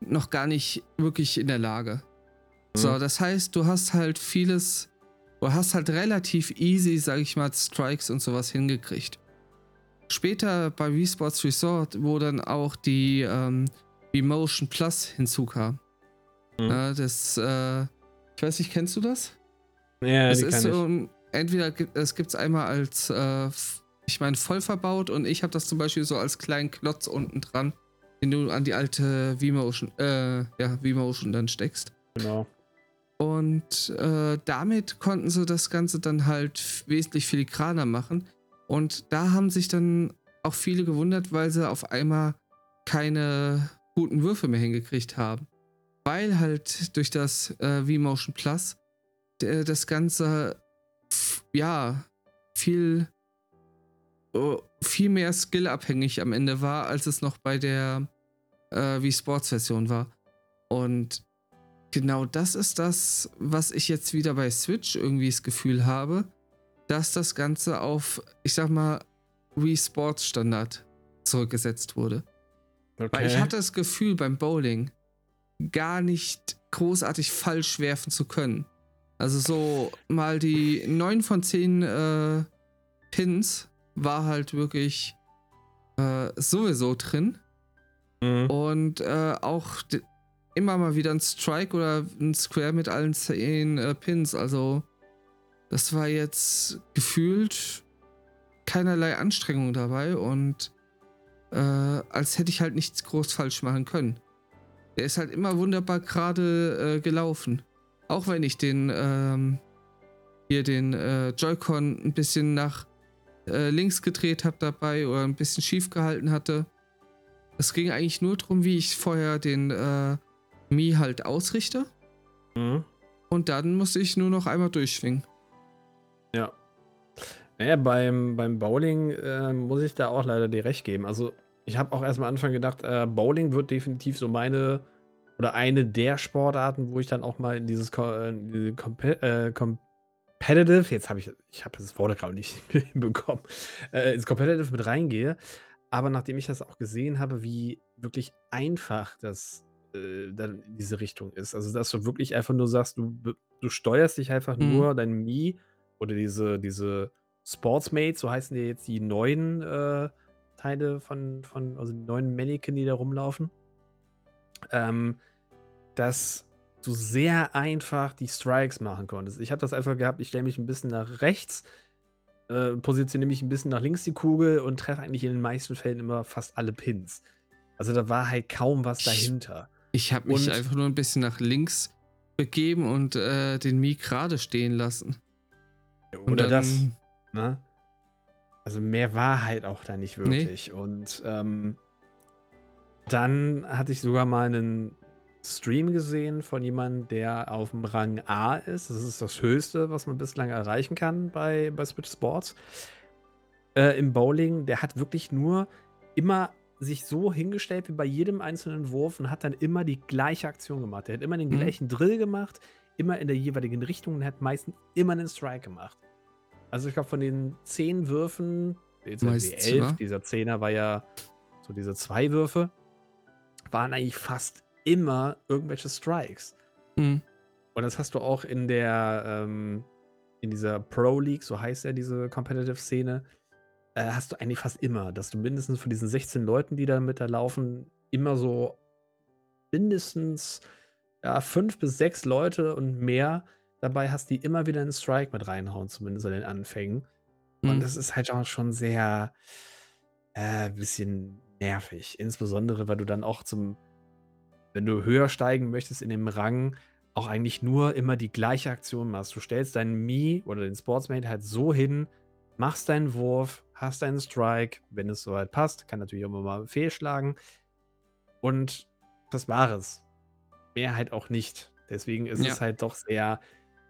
noch gar nicht wirklich in der Lage. Mhm. So, das heißt, du hast halt vieles, du hast halt relativ easy, sag ich mal, Strikes und sowas hingekriegt. Später bei Wii Sports Resort, wo dann auch die ähm, Wii Motion Plus hinzukam. Mhm. Ja, das, äh, ich weiß nicht, kennst du das? Ja, das ist so, ich. entweder es gibt es einmal als, äh, ich meine, voll verbaut und ich habe das zum Beispiel so als kleinen Klotz unten dran den du an die alte V-Motion, äh, ja, V-Motion dann steckst. Genau. Und äh, damit konnten sie das Ganze dann halt wesentlich filigraner machen. Und da haben sich dann auch viele gewundert, weil sie auf einmal keine guten Würfe mehr hingekriegt haben. Weil halt durch das äh, V-Motion Plus das Ganze ja viel Oh, viel mehr skillabhängig am Ende war, als es noch bei der äh, Wii Sports Version war. Und genau das ist das, was ich jetzt wieder bei Switch irgendwie das Gefühl habe, dass das Ganze auf, ich sag mal, Wii Sports Standard zurückgesetzt wurde. Okay. Weil ich hatte das Gefühl beim Bowling gar nicht großartig falsch werfen zu können. Also so mal die 9 von 10 äh, Pins war halt wirklich äh, sowieso drin. Mhm. Und äh, auch immer mal wieder ein Strike oder ein Square mit allen zehn äh, Pins. Also, das war jetzt gefühlt keinerlei Anstrengung dabei und äh, als hätte ich halt nichts groß falsch machen können. Der ist halt immer wunderbar gerade äh, gelaufen. Auch wenn ich den ähm, hier den äh, Joy-Con ein bisschen nach äh, links gedreht habe dabei oder ein bisschen schief gehalten hatte. Es ging eigentlich nur darum, wie ich vorher den äh, Mi halt ausrichte. Mhm. Und dann musste ich nur noch einmal durchschwingen. Ja. Naja, beim, beim Bowling äh, muss ich da auch leider dir recht geben. Also, ich habe auch erstmal am Anfang gedacht, äh, Bowling wird definitiv so meine oder eine der Sportarten, wo ich dann auch mal in dieses äh, diese Compe äh, Competitive, jetzt habe ich, ich habe das Wort gerade nicht hinbekommen, äh, ins Competitive mit reingehe. Aber nachdem ich das auch gesehen habe, wie wirklich einfach das äh, dann in diese Richtung ist, also dass du wirklich einfach nur sagst, du, du steuerst dich einfach mhm. nur dein Mi oder diese, diese Sportsmates, so heißen die jetzt die neuen äh, Teile von, von, also die neuen Mannequin, die da rumlaufen. Ähm, dass du sehr einfach die Strikes machen konntest. Ich habe das einfach gehabt, ich stelle mich ein bisschen nach rechts, äh, positioniere mich ein bisschen nach links die Kugel und treffe eigentlich in den meisten Fällen immer fast alle Pins. Also da war halt kaum was dahinter. Ich, habe mich einfach nur ein bisschen nach links begeben und äh, den Mi gerade stehen lassen. Oder dann, das. Ne? Also mehr war halt auch da nicht wirklich. Nee. Und ähm, Dann hatte ich sogar mal einen Stream gesehen von jemandem, der auf dem Rang A ist. Das ist das Höchste, was man bislang erreichen kann bei, bei Switch Sports. Äh, Im Bowling, der hat wirklich nur immer sich so hingestellt wie bei jedem einzelnen Wurf und hat dann immer die gleiche Aktion gemacht. Er hat immer den Mhm. gleichen Drill gemacht, immer in der jeweiligen Richtung und hat meistens immer einen Strike gemacht. Also ich glaube, von den zehn Würfen, jetzt sind die elf, ja. dieser Zehner war ja so diese zwei Würfe, waren eigentlich fast immer irgendwelche Strikes. Mhm. Und das hast du auch in der, ähm, in dieser Pro League, so heißt ja diese Competitive-Szene, äh, hast du eigentlich fast immer, dass du mindestens von diesen 16 Leuten, die da mit da laufen, immer so mindestens ja, fünf bis sechs Leute und mehr dabei hast, die immer wieder einen Strike mit reinhauen, zumindest an den Anfängen. Und Mhm. das ist halt auch schon sehr äh, bisschen nervig. Insbesondere, weil du dann auch zum, wenn du höher steigen möchtest in dem Rang, auch eigentlich nur immer die gleiche Aktion machst. Du stellst deinen Mii oder den Sportsmate halt so hin, machst deinen Wurf, hast deinen Strike, wenn es soweit passt, kann natürlich auch immer mal fehlschlagen. Und das war es. Mehr halt auch nicht. Deswegen ist Ja. es halt doch sehr,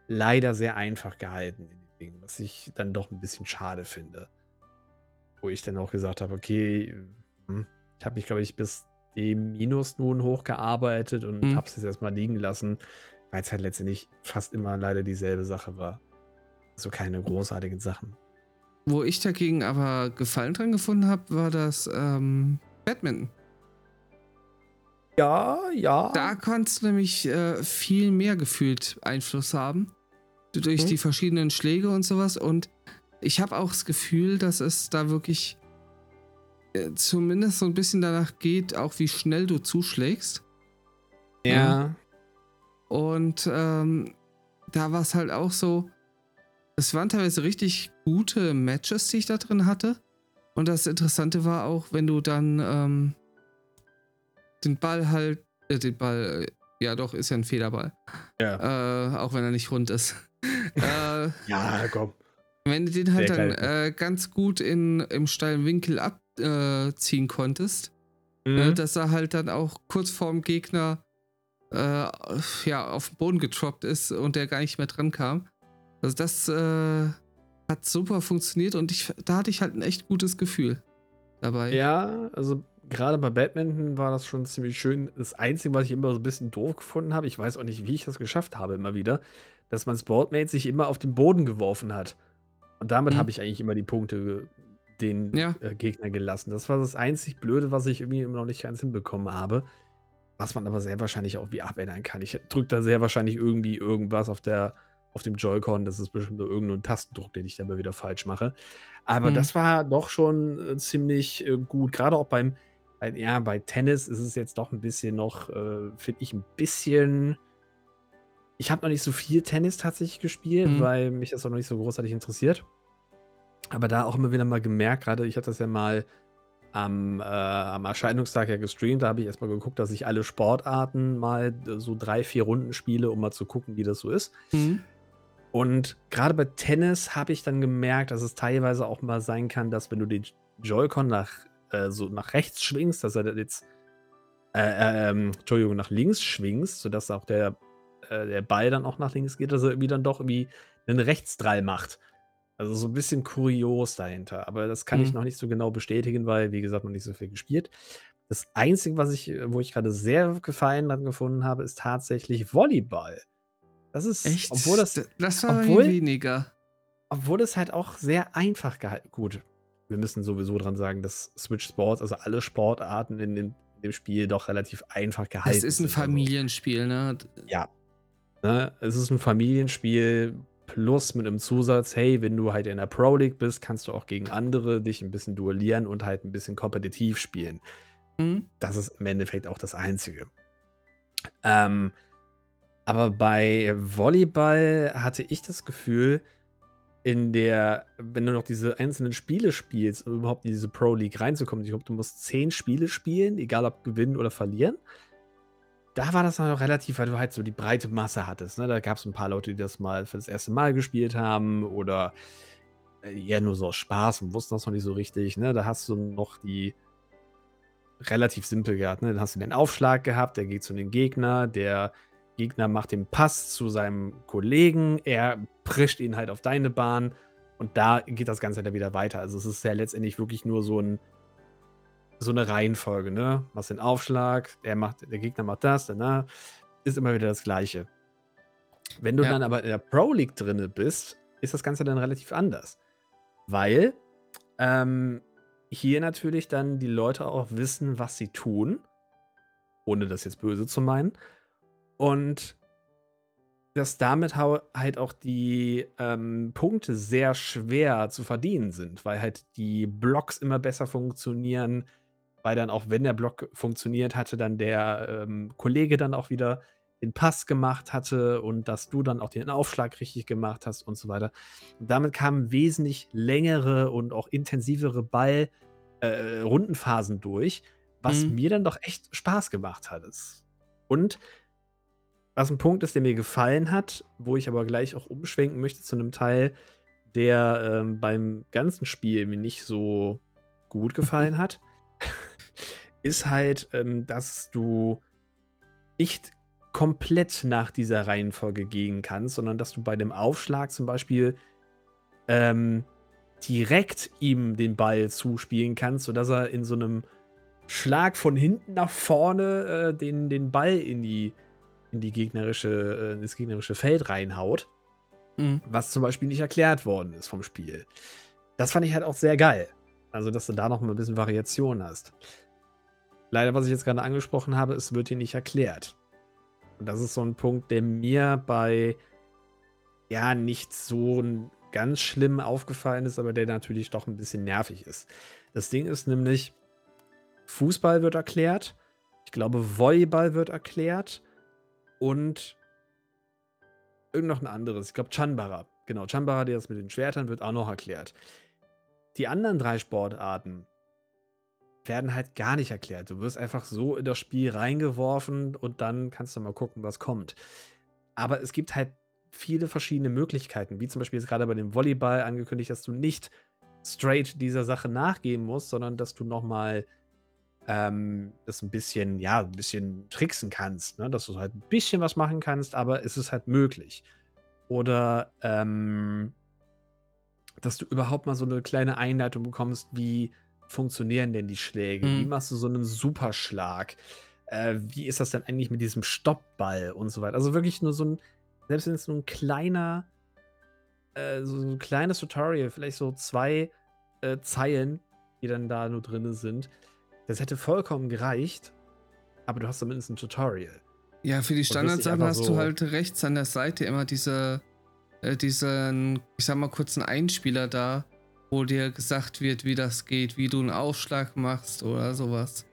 leider sehr einfach gehalten was ich dann doch ein bisschen schade finde. Wo ich dann auch gesagt habe, okay, hm, ich habe mich, glaube ich, bis dem Minus nun hochgearbeitet und Mhm. habe es jetzt erstmal liegen lassen, weil es halt letztendlich fast immer leider dieselbe Sache war. So keine großartigen Sachen. Wo ich dagegen aber Gefallen dran gefunden habe, war das ähm, Badminton. Ja, ja. Da kannst du nämlich äh, viel mehr gefühlt Einfluss haben. Du- Durch Mhm. die verschiedenen Schläge und sowas. Und ich habe auch das Gefühl, dass es da wirklich äh, zumindest so ein bisschen danach geht, auch wie schnell du zuschlägst. ja. Und ähm, da war es halt auch so, es waren teilweise richtig gute Matches, die ich da drin hatte. Und das Interessante war auch, wenn du dann ähm, den Ball halt, äh, den Ball, äh, ja doch, ist ja ein Federball. Ja. Äh, auch wenn er nicht rund ist. äh, Ja, komm. wenn du den halt Sehr dann äh, ganz gut in, im steilen Winkel abziehen konntest, Mhm. äh, dass er halt dann auch kurz vorm Gegner äh, ja, auf den Boden getroppt ist und der gar nicht mehr dran kam. Also das äh, hat super funktioniert und ich, da hatte ich halt ein echt gutes Gefühl dabei. Ja, also gerade bei Badminton war das schon ziemlich schön. Das Einzige, was ich immer so ein bisschen doof gefunden habe, ich weiß auch nicht, wie ich das geschafft habe, immer wieder, dass mein Sportmate sich immer auf den Boden geworfen hat. Und damit Mhm. habe ich eigentlich immer die Punkte den Ja. äh, Gegner gelassen. Das war das einzig Blöde, was ich irgendwie immer noch nicht ganz hinbekommen habe. Was man aber sehr wahrscheinlich auch wie abändern kann. Ich drücke da sehr wahrscheinlich irgendwie irgendwas auf der auf dem Joy-Con. Das ist bestimmt nur irgendein Tastendruck, den ich dann mal wieder falsch mache. Aber Mhm. das war doch schon äh, ziemlich äh, gut. Gerade auch beim, bei, ja, bei Tennis ist es jetzt doch ein bisschen noch, äh, finde ich, ein bisschen. Ich habe noch nicht so viel Tennis tatsächlich gespielt, Mhm. weil mich das auch noch nicht so großartig interessiert. Aber da auch immer wieder mal gemerkt, gerade ich hatte das ja mal am, äh, am Erscheinungstag ja gestreamt, da habe ich erstmal geguckt, dass ich alle Sportarten mal äh, so drei, vier Runden spiele, um mal zu gucken, wie das so ist. Mhm. Und gerade bei Tennis habe ich dann gemerkt, dass es teilweise auch mal sein kann, dass wenn du den Joy-Con nach, äh, so nach rechts schwingst, dass er jetzt, äh, äh, ähm, Entschuldigung, nach links schwingst, sodass auch der, äh, der Ball dann auch nach links geht, dass er irgendwie dann doch irgendwie einen Rechtsdrall macht. Also so ein bisschen kurios dahinter. Aber das kann ich Mhm. noch nicht so genau bestätigen, weil, wie gesagt, noch nicht so viel gespielt. Das Einzige, was ich, wo ich gerade sehr Gefallen dran gefunden habe, ist tatsächlich Volleyball. Das ist, Echt? obwohl das, das war obwohl- weniger. obwohl es halt auch sehr einfach gehalten. Gut, wir müssen sowieso dran sagen, dass Switch Sports, also alle Sportarten in dem, in dem Spiel doch relativ einfach gehalten Es ist ein sind. Also, Familienspiel, ne? ne, es ist ein Familienspiel plus mit einem Zusatz, hey, wenn du halt in der Pro League bist, kannst du auch gegen andere dich ein bisschen duellieren und halt ein bisschen kompetitiv spielen. Mhm. Das ist im Endeffekt auch das Einzige. Ähm, aber bei Volleyball hatte ich das Gefühl, in der, wenn du noch diese einzelnen Spiele spielst, um überhaupt in diese Pro League reinzukommen, ich glaube, du musst zehn Spiele spielen, egal ob gewinnen oder verlieren. Da war das dann noch relativ, weil du halt so die breite Masse hattest. Ne? Da gab es ein paar Leute, die das mal für das erste Mal gespielt haben oder äh, eher nur so aus Spaß und wussten das noch nicht so richtig. Ne? Da hast du noch die, relativ simpel gehabt. Ne? Dann hast du den Aufschlag gehabt, der geht zu dem Gegner, der Gegner macht den Pass zu seinem Kollegen, er prischt ihn halt auf deine Bahn und da geht das Ganze dann wieder weiter. Also es ist ja letztendlich wirklich nur so ein so eine Reihenfolge, ne? Machst den Aufschlag, der macht, der Gegner macht das, danach ist immer wieder das Gleiche. Wenn du Ja. dann aber in der Pro League drinne bist, ist das Ganze dann relativ anders. Weil ähm, hier natürlich dann die Leute auch wissen, was sie tun, ohne das jetzt böse zu meinen. Und dass damit halt auch die ähm, Punkte sehr schwer zu verdienen sind, weil halt die Blocks immer besser funktionieren, weil dann auch, wenn der Block funktioniert, hatte dann der ähm, Kollege dann auch wieder den Pass gemacht hatte und dass du dann auch den Aufschlag richtig gemacht hast und so weiter. Und damit kamen wesentlich längere und auch intensivere Ball äh, durch, was Mhm. mir dann doch echt Spaß gemacht hat. Und was ein Punkt ist, der mir gefallen hat, wo ich aber gleich auch umschwenken möchte zu einem Teil, der ähm, beim ganzen Spiel mir nicht so gut gefallen hat, ist halt, ähm, dass du nicht komplett nach dieser Reihenfolge gehen kannst, sondern dass du bei dem Aufschlag zum Beispiel ähm, direkt ihm den Ball zuspielen kannst, sodass er in so einem Schlag von hinten nach vorne äh, den, den Ball in die, in die gegnerische, äh, in das gegnerische Feld reinhaut, Mhm. was zum Beispiel nicht erklärt worden ist vom Spiel. Das fand ich halt auch sehr geil. Also, dass du da noch mal ein bisschen Variation hast. Leider, was ich jetzt gerade angesprochen habe, es wird dir nicht erklärt. Und das ist so ein Punkt, der mir bei ja nicht so ganz schlimm aufgefallen ist, aber der natürlich doch ein bisschen nervig ist. Das Ding ist nämlich, Fußball wird erklärt, ich glaube, Volleyball wird erklärt und irgend noch ein anderes. Ich glaube, Chanbara. Genau, Chanbara, der das mit den Schwertern, wird auch noch erklärt. Die anderen drei Sportarten werden halt gar nicht erklärt. Du wirst einfach so in das Spiel reingeworfen und dann kannst du mal gucken, was kommt. Aber es gibt halt viele verschiedene Möglichkeiten, wie zum Beispiel jetzt gerade bei dem Volleyball angekündigt, dass du nicht straight dieser Sache nachgeben musst, sondern dass du nochmal ähm, das ein bisschen, ja, ein bisschen tricksen kannst, ne? dass du halt ein bisschen was machen kannst, aber es ist halt möglich. Oder ähm, dass du überhaupt mal so eine kleine Einleitung bekommst, wie funktionieren denn die Schläge? Wie Mhm. machst du so einen Superschlag? Äh, wie ist das denn eigentlich mit diesem Stoppball und so weiter? Also wirklich nur so ein, selbst wenn es nur ein kleiner, äh, so ein kleines Tutorial, vielleicht so zwei äh, Zeilen, die dann da nur drin sind, das hätte vollkommen gereicht, aber du hast zumindest ein Tutorial. Ja, für die Standardsachen hast so- du halt rechts an der Seite immer diese, äh, diesen, ich sag mal, kurzen Einspieler da, wo dir gesagt wird, wie das geht, wie du einen Aufschlag machst oder sowas.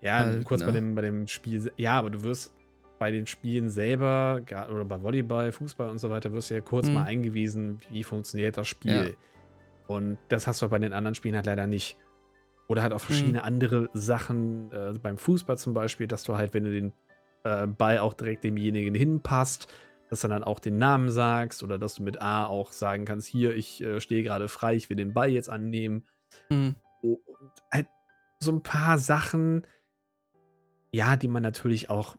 Ja, Halt, kurz bei, ne? dem, bei dem Spiel. Ja, aber du wirst bei den Spielen selber, oder bei Volleyball, Fußball und so weiter, wirst du ja kurz Mhm. mal eingewiesen, wie funktioniert das Spiel. Und das hast du bei den anderen Spielen halt leider nicht. Oder halt auch Mhm. verschiedene andere Sachen, äh, beim Fußball zum Beispiel, dass du halt, wenn du den äh, Ball auch direkt demjenigen hinpasst, dass du dann auch den Namen sagst oder dass du mit A auch sagen kannst, hier, ich äh, stehe gerade frei, ich will den Ball jetzt annehmen. Mhm. Und halt so ein paar Sachen, ja, die man natürlich auch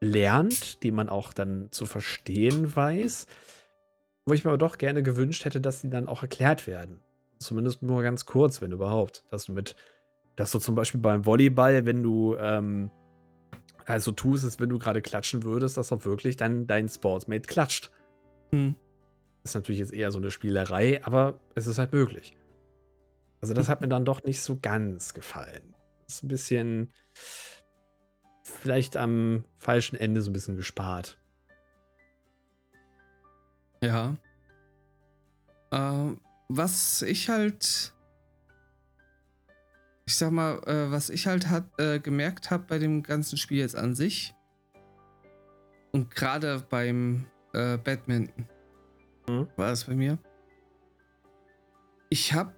lernt, die man auch dann zu verstehen weiß, wo ich mir aber doch gerne gewünscht hätte, dass die dann auch erklärt werden. Zumindest nur ganz kurz, wenn überhaupt. Dass du mit, dass du zum Beispiel beim Volleyball, wenn du ähm, also tust, als wenn du gerade klatschen würdest, dass auch wirklich dann dein Sportsmate klatscht. Mhm. Ist natürlich jetzt eher so eine Spielerei, aber es ist halt möglich. Also das hat mir dann doch nicht so ganz gefallen. Ist ein bisschen vielleicht am falschen Ende so ein bisschen gespart. Ja. Äh, was ich halt, ich sag mal, äh, was ich halt hat, äh, gemerkt habe bei dem ganzen Spiel jetzt an sich und gerade beim äh, Badminton Mhm. war es bei mir. Ich habe,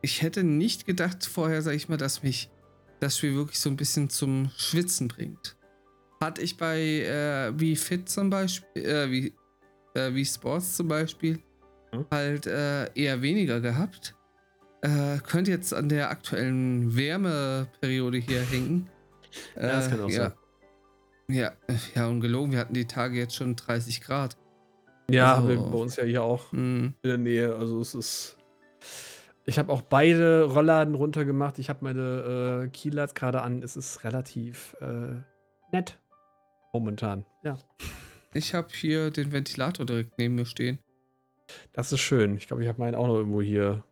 ich hätte nicht gedacht vorher, sag ich mal, dass mich das Spiel wirklich so ein bisschen zum Schwitzen bringt. Hatte ich bei äh, wie Fit zum Beispiel, äh, wie äh, wie Sports zum Beispiel, Mhm. halt äh, eher weniger gehabt. Äh, könnte jetzt an der aktuellen Wärmeperiode hier hängen. Ja, das kann auch Äh, ja. sein. Ja, ja, ungelogen. Wir hatten die Tage jetzt schon 30 Grad. Ja, Also- haben wir bei uns ja hier auch Hm. in der Nähe. Also es ist. Ich habe auch beide Rollladen runtergemacht. Ich habe meine äh, Keylights gerade an. Es ist relativ äh, nett. Momentan. Ja. Ich habe hier den Ventilator direkt neben mir stehen. Das ist schön. Ich glaube, ich habe meinen auch noch irgendwo hier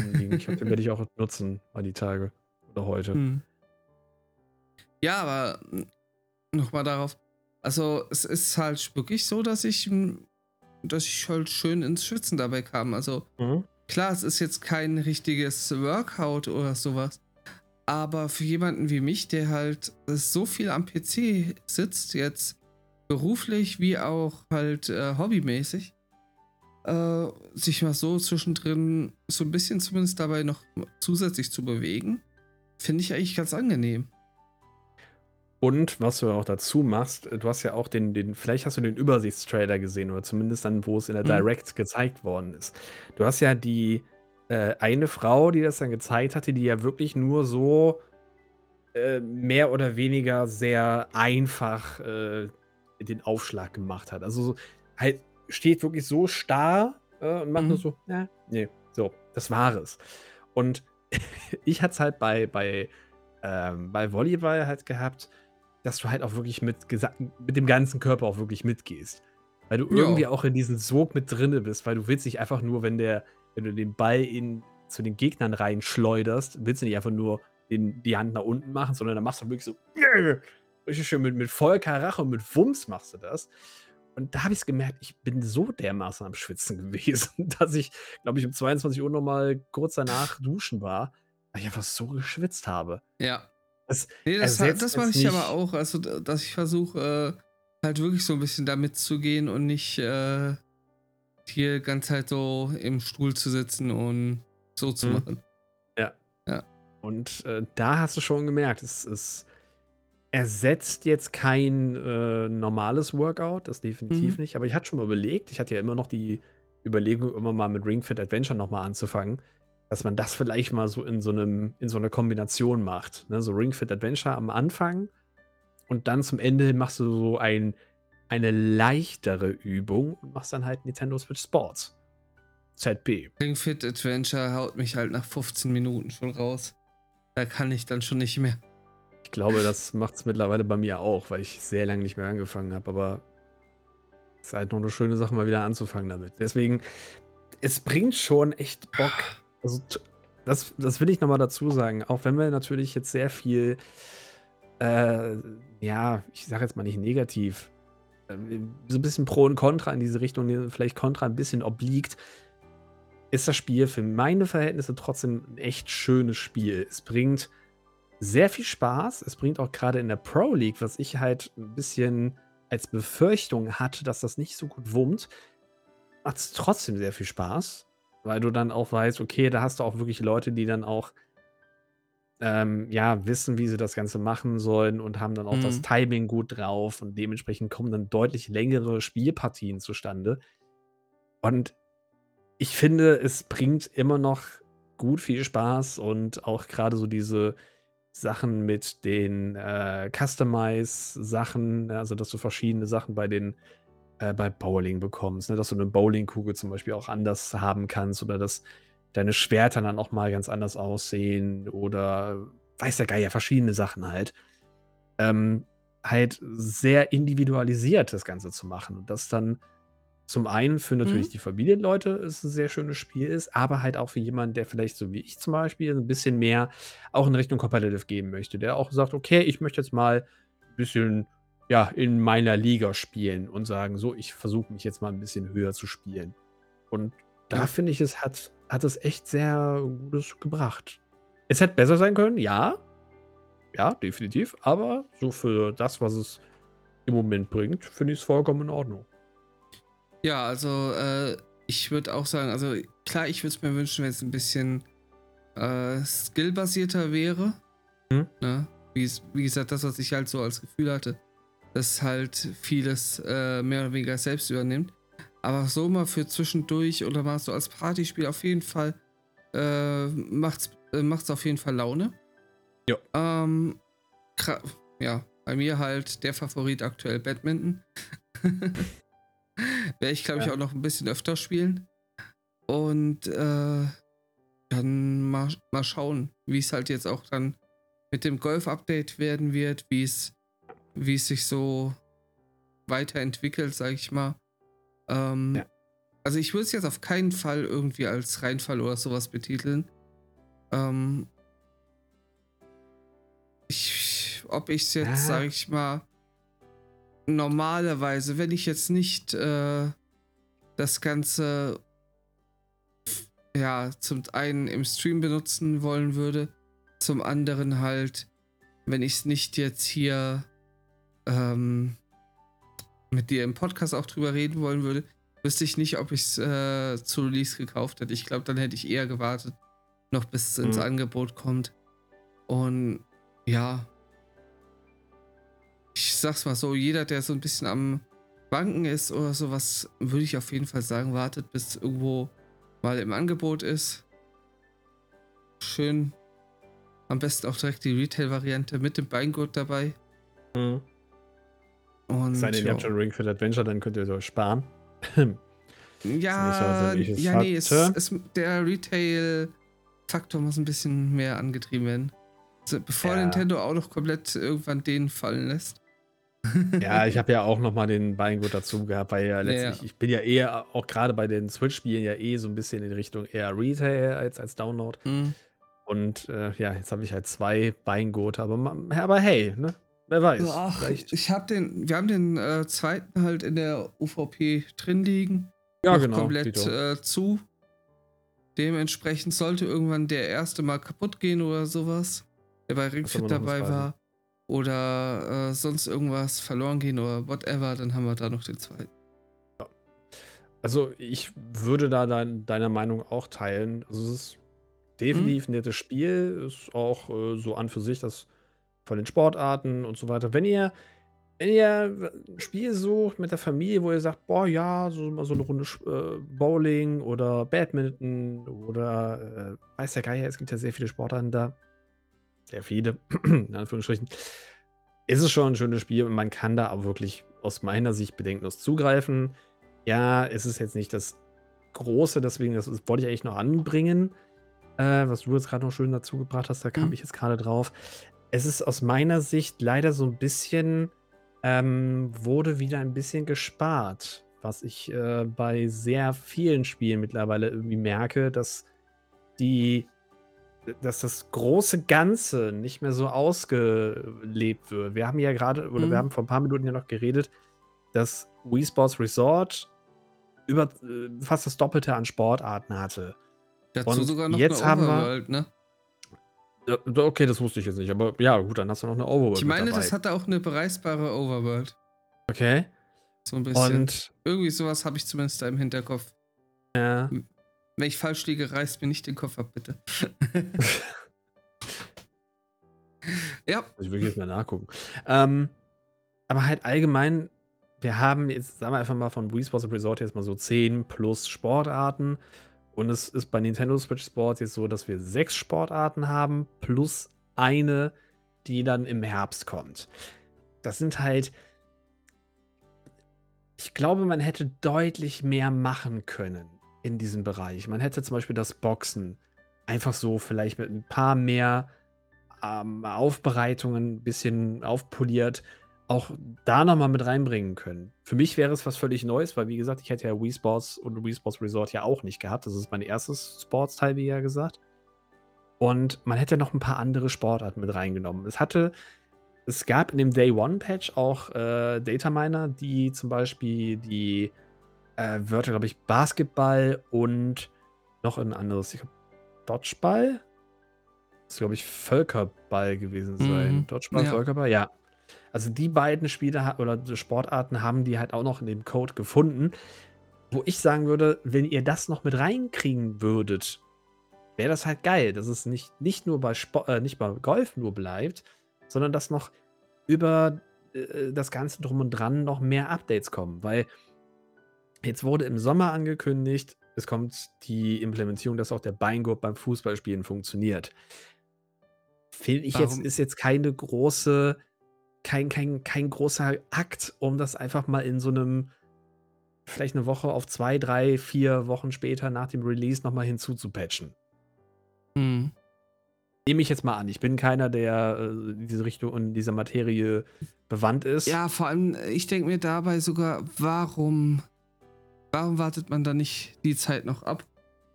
rumliegen. Ich glaube, den werde ich auch nutzen, mal die Tage. Oder heute. Hm. Ja, aber nochmal darauf. Also, es ist halt wirklich so, dass ich, m, dass ich halt schön ins Schwitzen dabei kam. Also, Mhm. klar, es ist jetzt kein richtiges Workout oder sowas. Aber für jemanden wie mich, der halt so viel am PC sitzt, jetzt beruflich wie auch halt äh, hobbymäßig, äh, sich mal so zwischendrin so ein bisschen zumindest dabei noch zusätzlich zu bewegen, finde ich eigentlich ganz angenehm. Und was du auch dazu machst, du hast ja auch den, den, vielleicht hast du den Übersichtstrailer gesehen oder zumindest dann, wo es in der Mhm. Direct gezeigt worden ist. Du hast ja die äh, eine Frau, die das dann gezeigt hatte, die ja wirklich nur so äh, mehr oder weniger sehr einfach äh, den Aufschlag gemacht hat. Also so, halt steht wirklich so starr äh, und macht Mhm. nur so, ja, nee, so, das war es. Und ich hatte es halt bei, bei, ähm, bei Volleyball halt gehabt, dass du halt auch wirklich mit, mit dem ganzen Körper auch wirklich mitgehst. Weil du irgendwie auch in diesem Sog mit drinne bist, weil du willst nicht einfach nur, wenn der, wenn du den Ball in, zu den Gegnern reinschleuderst, willst du nicht einfach nur den, die Hand nach unten machen, sondern dann machst du wirklich so, richtig schön mit, mit voll Karache und mit Wumms machst du das. Und da habe ich es gemerkt, ich bin so dermaßen am Schwitzen gewesen, dass ich, glaube ich, um 22 Uhr nochmal kurz danach duschen war, weil ich einfach so geschwitzt habe. Ja. Das Nee, das, ersetzt das mache ich aber auch. Also, dass ich versuche, äh, halt wirklich so ein bisschen damit zu gehen und nicht äh, hier ganz halt so im Stuhl zu sitzen und so zu Mhm. machen. Und äh, da hast du schon gemerkt, es, es ersetzt jetzt kein äh, normales Workout, das definitiv Mhm. nicht. Aber ich hatte schon mal überlegt, ich hatte ja immer noch die Überlegung, immer mal mit Ring Fit Adventure nochmal anzufangen, dass man das vielleicht mal so in so einem, in so einer Kombination macht. Ne? So Ring Fit Adventure am Anfang und dann zum Ende machst du so ein, eine leichtere Übung und machst dann halt Nintendo Switch Sports. ZB. Ring Fit Adventure haut mich halt nach 15 Minuten schon raus. Da kann ich dann schon nicht mehr. Ich glaube, das macht es mittlerweile bei mir auch, weil ich sehr lange nicht mehr angefangen habe. Aber es ist halt noch eine schöne Sache, mal wieder anzufangen damit. Deswegen, es bringt schon echt Bock. Also, das, das will ich nochmal dazu sagen. Auch wenn wir natürlich jetzt sehr viel, äh, ja, ich sage jetzt mal nicht negativ, äh, so ein bisschen Pro und Contra in diese Richtung, vielleicht Contra ein bisschen obliegt, ist das Spiel für meine Verhältnisse trotzdem ein echt schönes Spiel. Es bringt sehr viel Spaß. Es bringt auch gerade in der Pro League, was ich halt ein bisschen als Befürchtung hatte, dass das nicht so gut wummt, macht es trotzdem sehr viel Spaß, weil du dann auch weißt, okay, da hast du auch wirklich Leute, die dann auch ähm, ja, wissen, wie sie das Ganze machen sollen und haben dann auch das Mhm. Timing gut drauf und dementsprechend kommen dann deutlich längere Spielpartien zustande. Und ich finde, es bringt immer noch gut viel Spaß und auch gerade so diese Sachen mit den äh, Customize-Sachen, also dass du verschiedene Sachen bei den äh, bei Bowling bekommst, ne? dass du eine Bowlingkugel zum Beispiel auch anders haben kannst oder dass deine Schwerter dann auch mal ganz anders aussehen oder weiß der Geier, verschiedene Sachen halt. Ähm, halt sehr individualisiert das Ganze zu machen und das dann zum einen für natürlich Mhm. die Familienleute es ein sehr schönes Spiel ist, aber halt auch für jemanden, der vielleicht so wie ich zum Beispiel ein bisschen mehr auch in Richtung Competitive gehen möchte, der auch sagt, okay, ich möchte jetzt mal ein bisschen ja, in meiner Liga spielen und sagen, so, ich versuche mich jetzt mal ein bisschen höher zu spielen. Und da Ja. finde ich, es hat, hat es echt sehr Gutes gebracht. Es hätte besser sein können, ja. Ja, definitiv. Aber so für das, was es im Moment bringt, finde ich es vollkommen in Ordnung. Ja, also äh, ich würde auch sagen, also klar, ich würde es mir wünschen, wenn es ein bisschen äh, skillbasierter wäre. Mhm. Ne? Wie, es- wie gesagt, das, was ich halt so als Gefühl hatte, dass halt vieles äh, mehr oder weniger selbst übernimmt. Aber so mal für zwischendurch oder mal so als Partyspiel auf jeden Fall äh, macht's, äh, macht's auf jeden Fall Laune. Ja. Ähm, ja, bei mir halt der Favorit aktuell Badminton. Werde ich, glaube ich, Ja. auch noch ein bisschen öfter spielen. Und äh, dann mal, mal schauen, wie es halt jetzt auch dann mit dem Golf-Update werden wird, wie es wie es sich so weiterentwickelt, sage ich mal. Ähm, Ja. Also ich würde es jetzt auf keinen Fall irgendwie als Reinfall oder sowas betiteln. Ähm, ich, ob ich es jetzt, Ja. sage ich mal, normalerweise, wenn ich jetzt nicht äh, das Ganze ja zum einen im Stream benutzen wollen würde, zum anderen halt, wenn ich es nicht jetzt hier ähm, mit dir im Podcast auch drüber reden wollen würde, wüsste ich nicht, ob ich es äh, zu Release gekauft hätte. Ich glaube, dann hätte ich eher gewartet, noch bis es ins Mhm. Angebot kommt. Und ja, ich sag's mal so, jeder, der so ein bisschen am Banken ist oder sowas, würde ich auf jeden Fall sagen, wartet, bis irgendwo mal im Angebot ist. Schön. Am besten auch direkt die Retail-Variante mit dem Beingurt dabei. Mhm. Und Sei denn, ihr habt schon Ring Fit Adventure, dann könnt ihr euch sparen. Ja, so, ja, nee, es, es, der Retail-Faktor muss ein bisschen mehr angetrieben werden. Also bevor Ja. Nintendo auch noch komplett irgendwann den fallen lässt. Ja, ich habe ja auch nochmal den Beingurt dazu gehabt, weil ja letztlich, ja. ich bin ja eher, auch gerade bei den Switch-Spielen ja eh so ein bisschen in Richtung eher Retail als als Download. Mhm. Und äh, ja, jetzt habe ich halt zwei Beingurte, aber, aber hey, ne? Wer weiß. Ach, vielleicht. ich habe den, wir haben den äh, zweiten halt in der UVP drin liegen. Ja, genau. komplett äh, zu. Dementsprechend sollte irgendwann der erste mal kaputt gehen oder sowas, der bei Ringfit dabei war. Oder äh, sonst irgendwas verloren gehen oder whatever, dann haben wir da noch den zweiten. Also ich würde da dein, deiner Meinung auch teilen. Also es ist definitiv ein nettes Spiel, ist auch äh, so an für sich das von den Sportarten und so weiter. Wenn ihr, wenn ihr ein Spiel sucht mit der Familie, wo ihr sagt, boah, ja, so mal so eine Runde äh, Bowling oder Badminton oder äh, weiß der Geier, es gibt ja sehr viele Sportarten da. Sehr viele, in Anführungsstrichen. Ist es schon ein schönes Spiel und man kann da auch wirklich aus meiner Sicht bedenkenlos zugreifen. Ja, es ist jetzt nicht das Große, deswegen, das, das wollte ich eigentlich noch anbringen, äh, was du jetzt gerade noch schön dazu gebracht hast, da kam Mhm. ich jetzt gerade drauf. Es ist aus meiner Sicht leider so ein bisschen, ähm, wurde wieder ein bisschen gespart, was ich äh, bei sehr vielen Spielen mittlerweile irgendwie merke, dass die, dass das große Ganze nicht mehr so ausgelebt wird. Wir haben ja gerade, oder Mhm. wir haben vor ein paar Minuten ja noch geredet, dass Wii Sports Resort über äh, fast das Doppelte an Sportarten hatte. Dazu Und sogar noch jetzt eine haben wir- Overworld, ne? Ja, okay, das wusste ich jetzt nicht, aber ja, gut, dann hast du noch eine Overworld. Ich meine, das hatte auch eine bereisbare Overworld. Okay. So ein bisschen. Und Irgendwie sowas habe ich zumindest da im Hinterkopf. ja, Wenn ich falsch liege, reißt mir nicht den Kopf ab, bitte. ja, ich will jetzt mal nachgucken. Ähm, aber halt allgemein, wir haben jetzt, sagen wir einfach mal von Wii Sports Resort jetzt mal so 10 plus Sportarten. Und es ist bei Nintendo Switch Sports jetzt so, dass wir sechs Sportarten haben, plus eine, die dann im Herbst kommt. Das sind halt. Ich glaube, man hätte deutlich mehr machen können in diesem Bereich. Man hätte zum Beispiel das Boxen einfach so vielleicht mit ein paar mehr ähm, Aufbereitungen ein bisschen aufpoliert auch da nochmal mit reinbringen können. Für mich wäre es was völlig Neues, weil wie gesagt, ich hätte ja Wii Sports und Wii Sports Resort ja auch nicht gehabt. Das ist mein erstes Sportsteil, wie ja gesagt. Und man hätte noch ein paar andere Sportarten mit reingenommen. Es hatte, es gab in dem Day One Patch auch äh, Dataminer, die zum Beispiel die äh, Wörter, glaube ich, Basketball und noch ein anderes, ich glaube, Dodgeball. Das ist, glaube ich, Völkerball gewesen sein. Mhm. Dodgeball, Ja. Völkerball, ja. Also die beiden Spiele oder Sportarten haben die halt auch noch in dem Code gefunden. Wo ich sagen würde, wenn ihr das noch mit reinkriegen würdet, wäre das halt geil, dass es nicht, nicht nur bei Sport, äh, nicht bei Golf nur bleibt, sondern dass noch über äh, das Ganze drum und dran noch mehr Updates kommen. Weil jetzt wurde im Sommer angekündigt, es kommt die Implementierung, dass auch der Beingurt beim Fußballspielen funktioniert. Finde ich jetzt, Warum? ist jetzt keine große, kein, kein, kein großer Akt, um das einfach mal in so einem, vielleicht eine Woche auf zwei, drei, vier Wochen später nach dem Release nochmal hinzuzupatchen. Hm. Nehme ich jetzt mal an. Ich bin keiner, der äh, in diese Richtung und dieser Materie bewandt ist. Ja, vor allem, äh, ich denke mir dabei sogar, warum, warum wartet man da nicht die Zeit noch ab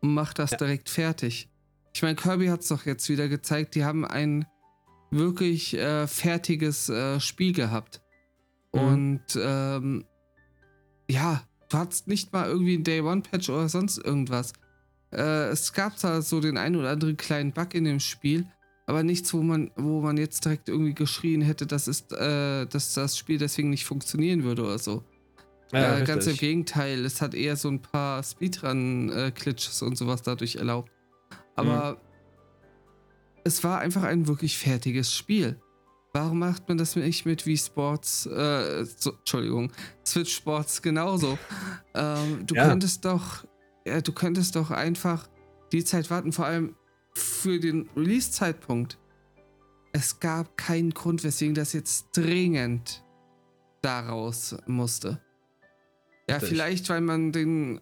und macht das Ja. direkt fertig? Ich meine, Kirby hat es doch jetzt wieder gezeigt, die haben ein wirklich äh, fertiges äh, Spiel gehabt. Mhm. Und ähm, ja, du hattest nicht mal irgendwie ein Day-One-Patch oder sonst irgendwas. Äh, es gab da so den einen oder anderen kleinen Bug in dem Spiel, aber nichts, wo man, wo man jetzt direkt irgendwie geschrien hätte, dass, ist, äh, dass das Spiel deswegen nicht funktionieren würde oder so. Ja, äh, ganz im. Gegenteil, es hat eher so ein paar Speedrun-Glitches und sowas dadurch erlaubt. Aber es war einfach ein wirklich fertiges Spiel. Warum macht man das nicht mit Wii Sports, äh, so, Entschuldigung, Switch Sports genauso? ähm, du Ja. könntest doch, ja, du könntest doch einfach die Zeit warten, vor allem für den Release-Zeitpunkt. Es gab keinen Grund, weswegen das jetzt dringend daraus musste. Ja, vielleicht, weil man den.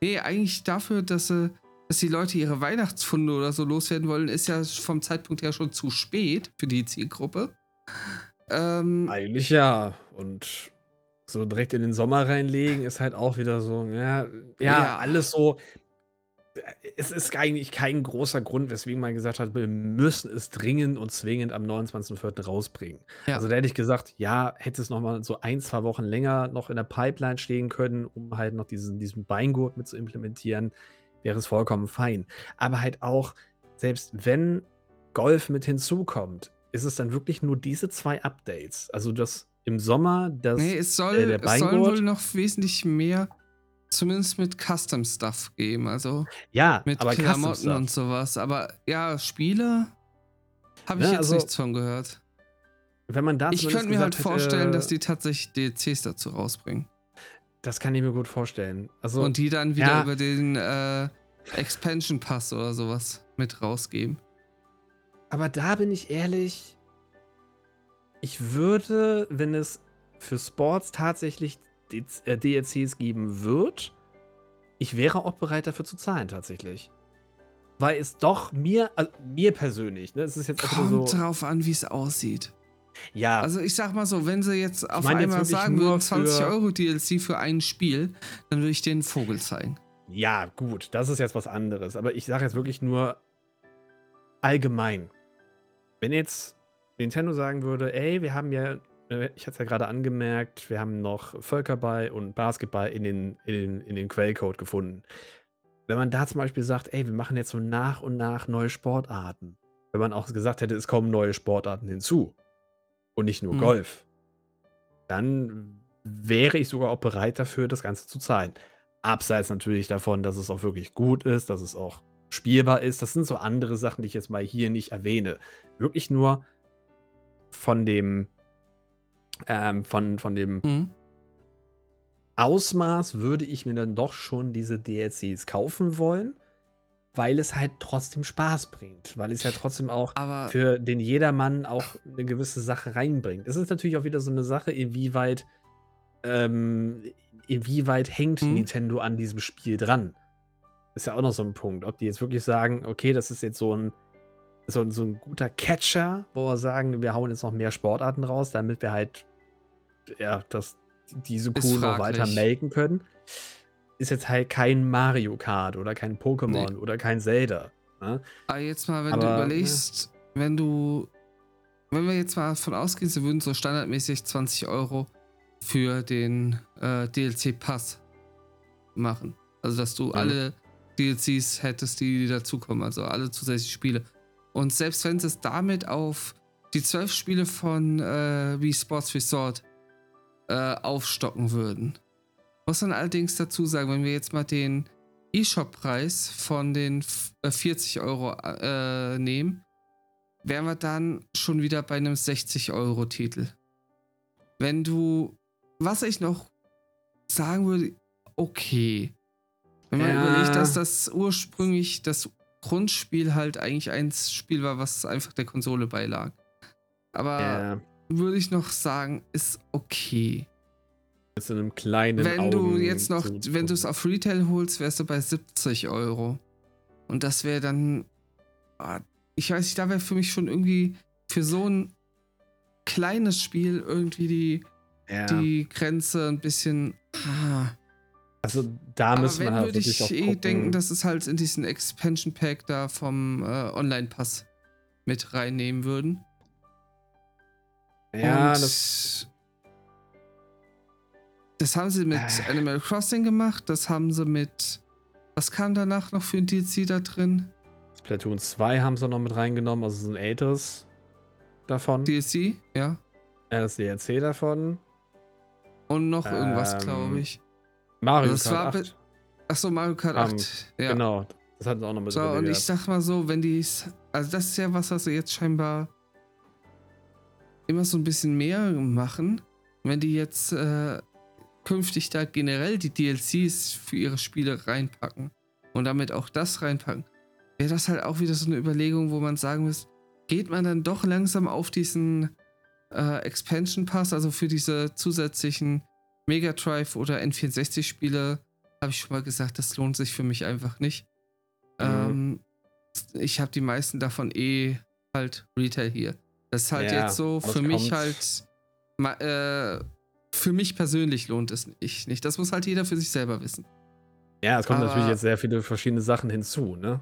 Nee, eigentlich dafür, dass, sie, dass die Leute ihre Weihnachtsfunde oder so loswerden wollen, ist ja vom Zeitpunkt her schon zu spät für die Zielgruppe. Ähm, Eigentlich ja. Und so direkt in den Sommer reinlegen ist halt auch wieder so, ja, ja, Ja. alles so. Es ist eigentlich kein großer Grund, weswegen man gesagt hat, wir müssen es dringend und zwingend am 29.04. rausbringen. Ja. Also da hätte ich gesagt, ja, hätte es noch mal so ein, zwei Wochen länger noch in der Pipeline stehen können, um halt noch diesen, diesen Beingurt mit zu implementieren, wäre es vollkommen fein. Aber halt auch, selbst wenn Golf mit hinzukommt, ist es dann wirklich nur diese zwei Updates. Also das im Sommer, das nee, es, soll, äh, der es sollen Beingurt. wohl noch wesentlich mehr, zumindest mit Custom-Stuff geben. Also ja, mit aber Custom Klamotten Stuff. und sowas. Aber ja, Spiele habe ich Ja, jetzt also, nichts von gehört. Wenn man da Ich könnte mir halt vorstellen, dass die tatsächlich DLCs dazu rausbringen. Das kann ich mir gut vorstellen. Also, und die dann wieder ja. über den äh, Expansion Pass oder sowas mit rausgeben. aber da bin ich ehrlich, ich würde, wenn es für Sports tatsächlich DLCs geben wird, ich wäre auch bereit dafür zu zahlen tatsächlich. Weil es doch mir, also mir persönlich, ne, es ist jetzt Kommt so, drauf an, wie es aussieht. ja, Also ich sag mal so, wenn sie jetzt auf jetzt einmal wirklich sagen würden, 20 für- Euro DLC für ein Spiel, dann würde ich den Vogel zeigen. Ja, gut, das ist jetzt was anderes. Aber ich sage jetzt wirklich nur allgemein. Wenn jetzt Nintendo sagen würde, ey, wir haben ja, äh, ich hatte es ja gerade angemerkt, wir haben noch Völkerball und Basketball in den, in den, in den Quellcode gefunden. Wenn man da zum Beispiel sagt, ey, wir machen jetzt so nach und nach neue Sportarten. Wenn man auch gesagt hätte, es kommen neue Sportarten hinzu und nicht nur Mhm. Golf, dann wäre ich sogar auch bereit dafür, das Ganze zu zahlen. Abseits natürlich davon, dass es auch wirklich gut ist, dass es auch spielbar ist. Das sind so andere Sachen, die ich jetzt mal hier nicht erwähne. Wirklich nur von dem, ähm, von, von dem Mhm. Ausmaß würde ich mir dann doch schon diese DLCs kaufen wollen, weil es halt trotzdem Spaß bringt. Weil es ja trotzdem auch Aber für den Jedermann auch eine gewisse Sache reinbringt. Es ist natürlich auch wieder so eine Sache, inwieweit, ähm, inwieweit hängt Mhm. Nintendo an diesem Spiel dran. Ist ja auch noch so ein Punkt. Ob die jetzt wirklich sagen, okay, das ist jetzt so ein, so, ein- so ein guter Catcher, wo wir sagen, wir hauen jetzt noch mehr Sportarten raus, damit wir halt ja, das, diese Kuh noch weiter melken können. Ist jetzt halt kein Mario Kart oder kein Pokémon oder kein Zelda. Ne? Aber jetzt mal, wenn Aber, du ne. überlegst, wenn du, wenn wir jetzt mal von ausgehen, sie würden so standardmäßig 20 Euro für den äh, DLC-Pass machen. Also, dass du Mhm. alle DLCs hättest, die dazukommen, also alle zusätzlichen Spiele. Und selbst wenn sie es damit auf die zwölf Spiele von äh, Wii Sports Resort äh, aufstocken würden. Muss man allerdings dazu sagen, wenn wir jetzt mal den E-Shop-Preis von den f- äh, 40 Euro äh, nehmen, wären wir dann schon wieder bei einem 60-Euro-Titel. Wenn du, was ich noch sagen würde, okay, Wenn man Ja. überlegt, dass das ursprünglich das Grundspiel halt eigentlich ein Spiel war, was einfach der Konsole beilag. Aber Ja. würde ich noch sagen, ist okay. Mit einem kleinen Wenn du Augen jetzt noch, wenn du es auf Retail holst, wärst du bei 70 Euro. Und das wäre dann, ah, ich weiß nicht, da wäre für mich schon irgendwie für so ein kleines Spiel irgendwie die, ja. die Grenze ein bisschen. Ah. Also da Aber müssen wir halt würde wirklich ich auch eh gucken. denken, dass es halt in diesen Expansion Pack da vom äh, Online-Pass mit reinnehmen würden. ja, Und das, das haben sie mit Äh. Animal Crossing gemacht, das haben sie mit. Was kam danach noch für ein DLC da drin? Splatoon 2 haben sie noch mit reingenommen, also so ein älteres davon. DLC, ja. ja, das DLC davon. Und noch irgendwas, Ähm, glaube ich. Mario Das Kart be- 8. Achso, Mario Kart haben- 8. Ja. Genau, das hatten sie auch noch mit So, und ich gehabt. sag mal so, wenn die also das ist ja was, was sie jetzt scheinbar immer so ein bisschen mehr machen. Wenn die jetzt äh, künftig da generell die DLCs für ihre Spiele reinpacken und damit auch das reinpacken, wäre das halt auch wieder so eine Überlegung, wo man sagen muss, geht man dann doch langsam auf diesen äh, Expansion Pass, also für diese zusätzlichen Mega Drive oder N64 Spiele, habe ich schon mal gesagt, das lohnt sich für mich einfach nicht. Mhm. Ähm, ich habe die meisten davon eh halt Retail hier. Das ist halt Ja, jetzt so, für mich halt, äh, für mich persönlich lohnt es ich nicht. Das muss halt jeder für sich selber wissen. Ja, es kommen aber- natürlich jetzt sehr viele verschiedene Sachen hinzu, ne?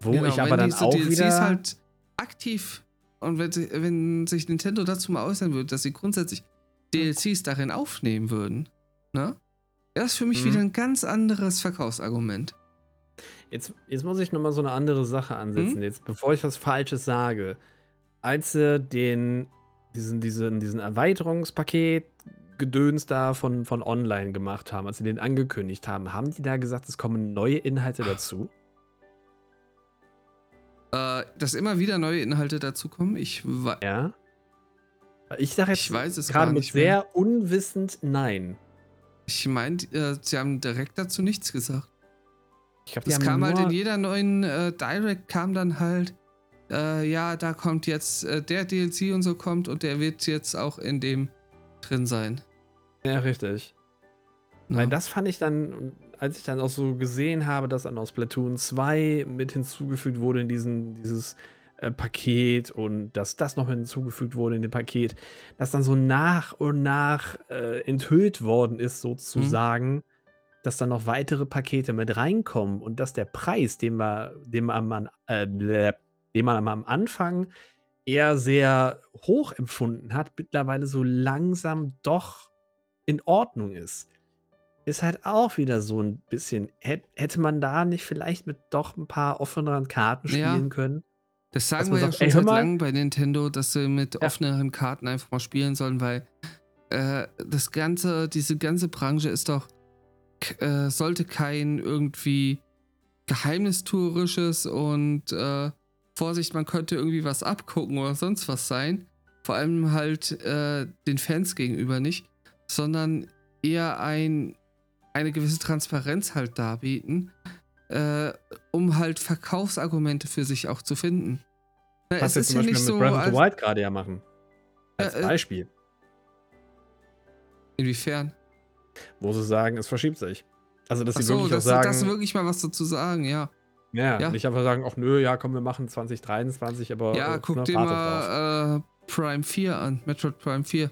Wo Genau, ich aber dann auch DLCs wieder. halt aktiv und wenn, wenn sich Nintendo dazu mal äußern würde, dass sie grundsätzlich DLCs darin aufnehmen würden, ne? Das ist für mich Mhm. wieder ein ganz anderes Verkaufsargument. Jetzt, jetzt muss ich nochmal so eine andere Sache ansetzen. Hm? Jetzt, bevor ich was Falsches sage. Als sie den, diesen, diesen, diesen Erweiterungspaket Gedöns da von, von online gemacht haben, als sie den angekündigt haben, haben die da gesagt, es kommen neue Inhalte dazu? Äh, dass immer wieder neue Inhalte dazukommen, ich weiß. Ja. Ich sage jetzt Ich weiß es gerade mit nicht mehr. sehr unwissend nein. Ich meine, äh, sie haben direkt dazu nichts gesagt. Ich glaube, haben kam halt in jeder neuen äh, Direct kam dann halt, äh, ja, da kommt jetzt äh, der DLC und so kommt und der wird jetzt auch in dem drin sein. Ja, richtig. Ne? Weil das fand ich dann, als ich dann auch so gesehen habe, dass dann aus Splatoon 2 mit hinzugefügt wurde in diesen, dieses äh, Paket und dass das noch hinzugefügt wurde in dem Paket, dass dann so nach und nach äh, enthüllt worden ist, sozusagen, dass dann noch weitere Pakete mit reinkommen und dass der Preis, den, wir, den, man, am- äh, den man am Anfang eher sehr hoch empfunden hat, mittlerweile so langsam doch in Ordnung ist ist halt auch wieder so ein bisschen. hätt- Hätte man da nicht vielleicht mit doch ein paar offeneren Karten Ja. spielen können? Das sagen man wir ja sagt, schon ey, seit langem bei Nintendo, dass sie mit Ja. offeneren Karten einfach mal spielen sollen, weil äh, das ganze, diese ganze Branche ist doch, äh, sollte kein irgendwie geheimnistuerisches und äh, Vorsicht, man könnte irgendwie was abgucken oder sonst was sein. Vor allem halt äh, den Fans gegenüber nicht, sondern eher ein, eine gewisse Transparenz halt darbieten, äh, um halt Verkaufsargumente für sich auch zu finden. Na, Was es ist zum ja Beispiel nicht mit so, Breath of the Wild gerade ja machen. Als Äh, äh, Beispiel. inwiefern. Wo sie sagen, es verschiebt sich. Also, dass sie Achso, wirklich auch dass, sagen. dass wirklich mal was dazu sagen, ja. ja, ja. nicht einfach sagen, ach nö, ja, komm, wir machen 2023, aber. Ja, äh, guck ne, dir mal äh, Prime 4 an, Metroid Prime 4.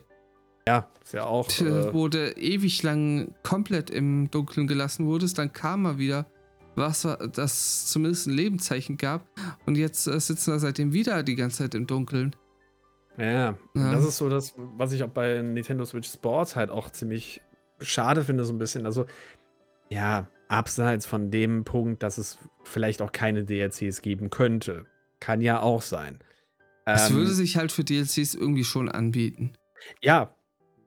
Ja, ist ja auch. Äh, du ewig lang komplett im Dunkeln gelassen wurdest, dann kam mal wieder was, das zumindest ein Lebenszeichen gab. Und jetzt äh, sitzen wir seitdem wieder die ganze Zeit im Dunkeln. Ja, Ja. das ist so das, was ich auch bei Nintendo Switch Sports halt auch ziemlich schade finde, so ein bisschen. Also, ja, abseits von dem Punkt, dass es vielleicht auch keine DLCs geben könnte. Kann ja auch sein. Es Ähm, würde sich halt für DLCs irgendwie schon anbieten. ja,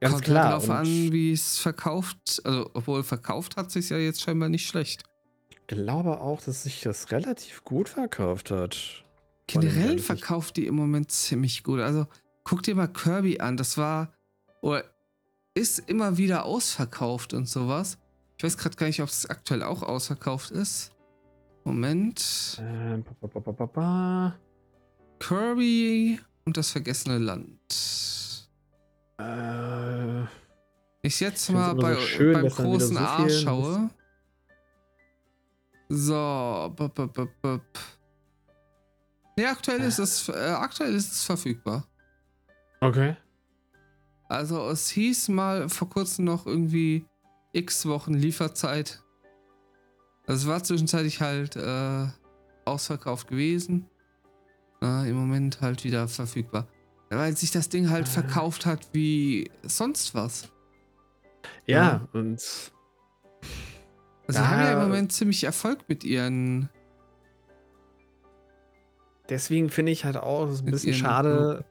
ganz Kommt klar. halt drauf Und an, wie es verkauft. Also, obwohl verkauft hat sich ja jetzt scheinbar nicht schlecht. Ich glaube auch, dass sich das relativ gut verkauft hat. Generell verkauft die im Moment ziemlich gut. Also guck dir mal Kirby an. Das war oder ist immer wieder ausverkauft und sowas. Ich weiß gerade gar nicht, ob es aktuell auch ausverkauft ist. Moment. Ähm, ba, ba, ba, ba, ba. Kirby und das vergessene Land. Äh, Ich jetzt mal bei, schön, beim großen so A schaue. So. bup, bup, bup, bup. Nee, aktuell ist es, äh, aktuell ist es verfügbar. okay. Also es hieß mal vor kurzem noch irgendwie x Wochen Lieferzeit. Also es war zwischenzeitlich halt äh, ausverkauft gewesen. Äh, Im Moment halt wieder verfügbar. Weil sich das Ding halt Ah. verkauft hat wie sonst was. Ja, und Also sie haben ja im. Moment ziemlich Erfolg mit ihren. deswegen finde ich halt auch es ist ein bisschen schade,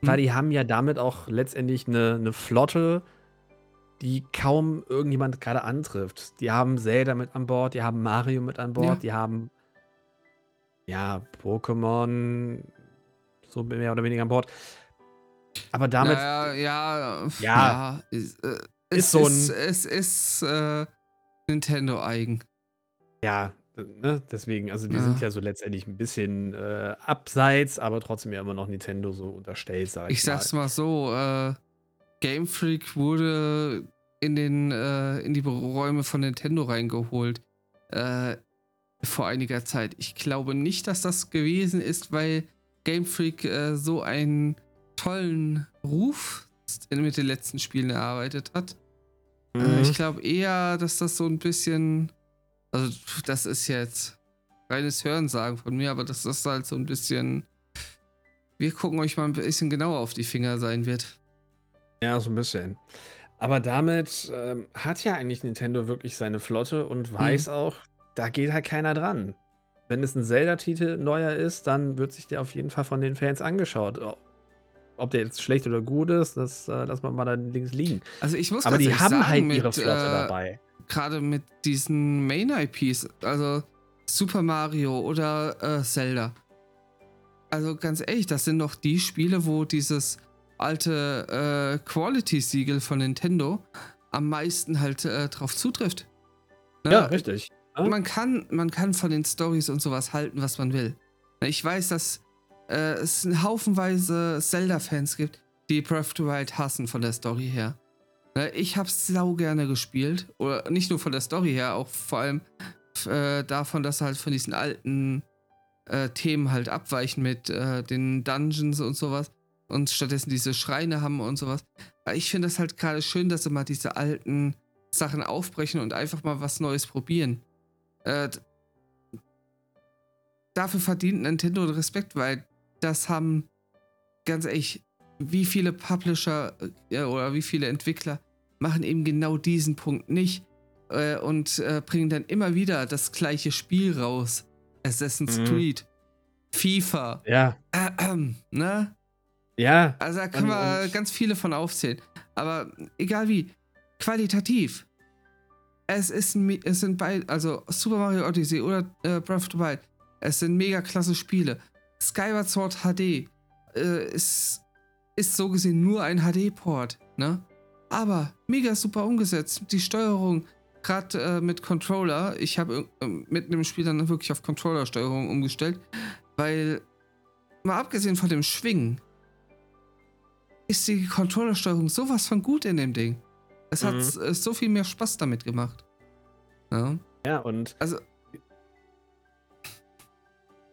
Hm? weil die haben ja damit auch letztendlich eine, eine Flotte, die kaum irgendjemand gerade antrifft. Die haben Zelda mit an Bord, die haben Mario mit an Bord, Ja. die haben ja Pokémon so mehr oder weniger an Bord. Aber damit naja, ja, Ja. ja, ist, äh, es Ist so ein- ist, es ist äh, Nintendo eigen. Ja, ne, deswegen, also die Ja. sind ja so letztendlich ein bisschen äh, abseits, aber trotzdem ja immer noch Nintendo so unterstellt, sag ich, Ich sag's mal so, äh, Game Freak wurde in den äh, in die Räume von Nintendo reingeholt äh, vor einiger Zeit. Ich glaube nicht, dass das gewesen ist, weil Game Freak äh, so einen tollen Ruf mit den letzten Spielen erarbeitet hat. Äh, Mhm. ich glaube eher, dass das so ein bisschen, also das ist jetzt reines Hörensagen von mir, aber dass das halt so ein bisschen, wir gucken euch mal ein bisschen genauer auf die Finger sein wird. Ja, so ein bisschen. Aber damit ähm, hat ja eigentlich Nintendo wirklich seine Flotte und weiß auch, da geht halt keiner dran. Wenn es ein Zelda-Titel neuer ist, dann wird sich der auf jeden Fall von den Fans angeschaut. Ob der jetzt schlecht oder gut ist, das äh, lassen wir mal dann links liegen. Also ich muss Aber die haben sagen, halt mit, ihre Flotte äh, dabei. Gerade mit diesen Main-IPs, also Super Mario oder äh, Zelda. Also ganz ehrlich, das sind doch die Spiele, wo dieses alte äh, Quality-Siegel von Nintendo am meisten halt äh, drauf zutrifft. Ne? Ja, richtig. Ja. man kann, man kann von den Stories und sowas halten, was man will. Ich weiß, dass äh, es haufenweise Zelda-Fans gibt, die Breath of the Wild hassen von der Story her. Ne, Ich hab's sau gerne gespielt. Oder nicht nur von der Story her, auch vor allem äh, davon, dass halt von diesen alten äh, Themen halt abweichen mit äh, den Dungeons und sowas. Und stattdessen diese Schreine haben und sowas. Ich finde das halt gerade schön, dass sie mal diese alten Sachen aufbrechen und einfach mal was Neues probieren. Äh, dafür verdient Nintendo Respekt, weil das haben, ganz ehrlich, wie viele Publisher äh, oder wie viele Entwickler machen eben genau diesen Punkt nicht äh, und äh, bringen dann immer wieder das gleiche Spiel raus. Assassin's Mhm. Creed, FIFA, Ja, ne? ja. Also da können wir ganz viele von aufzählen. Aber egal wie, qualitativ. Es ist es sind beide, also Super Mario Odyssey oder äh, Breath of the Wild, es sind mega klasse Spiele. Skyward Sword HD äh, ist, ist so gesehen nur ein HD-Port, ne? Aber mega super umgesetzt. Die Steuerung, gerade äh, mit Controller, ich habe äh, mit einem Spiel dann wirklich auf Controller-Steuerung umgestellt, weil mal abgesehen von dem Schwingen, ist die Controllersteuerung sowas von gut in dem Ding. Es hat Mhm. äh, so viel mehr Spaß damit gemacht. Ja. Ja, und Also.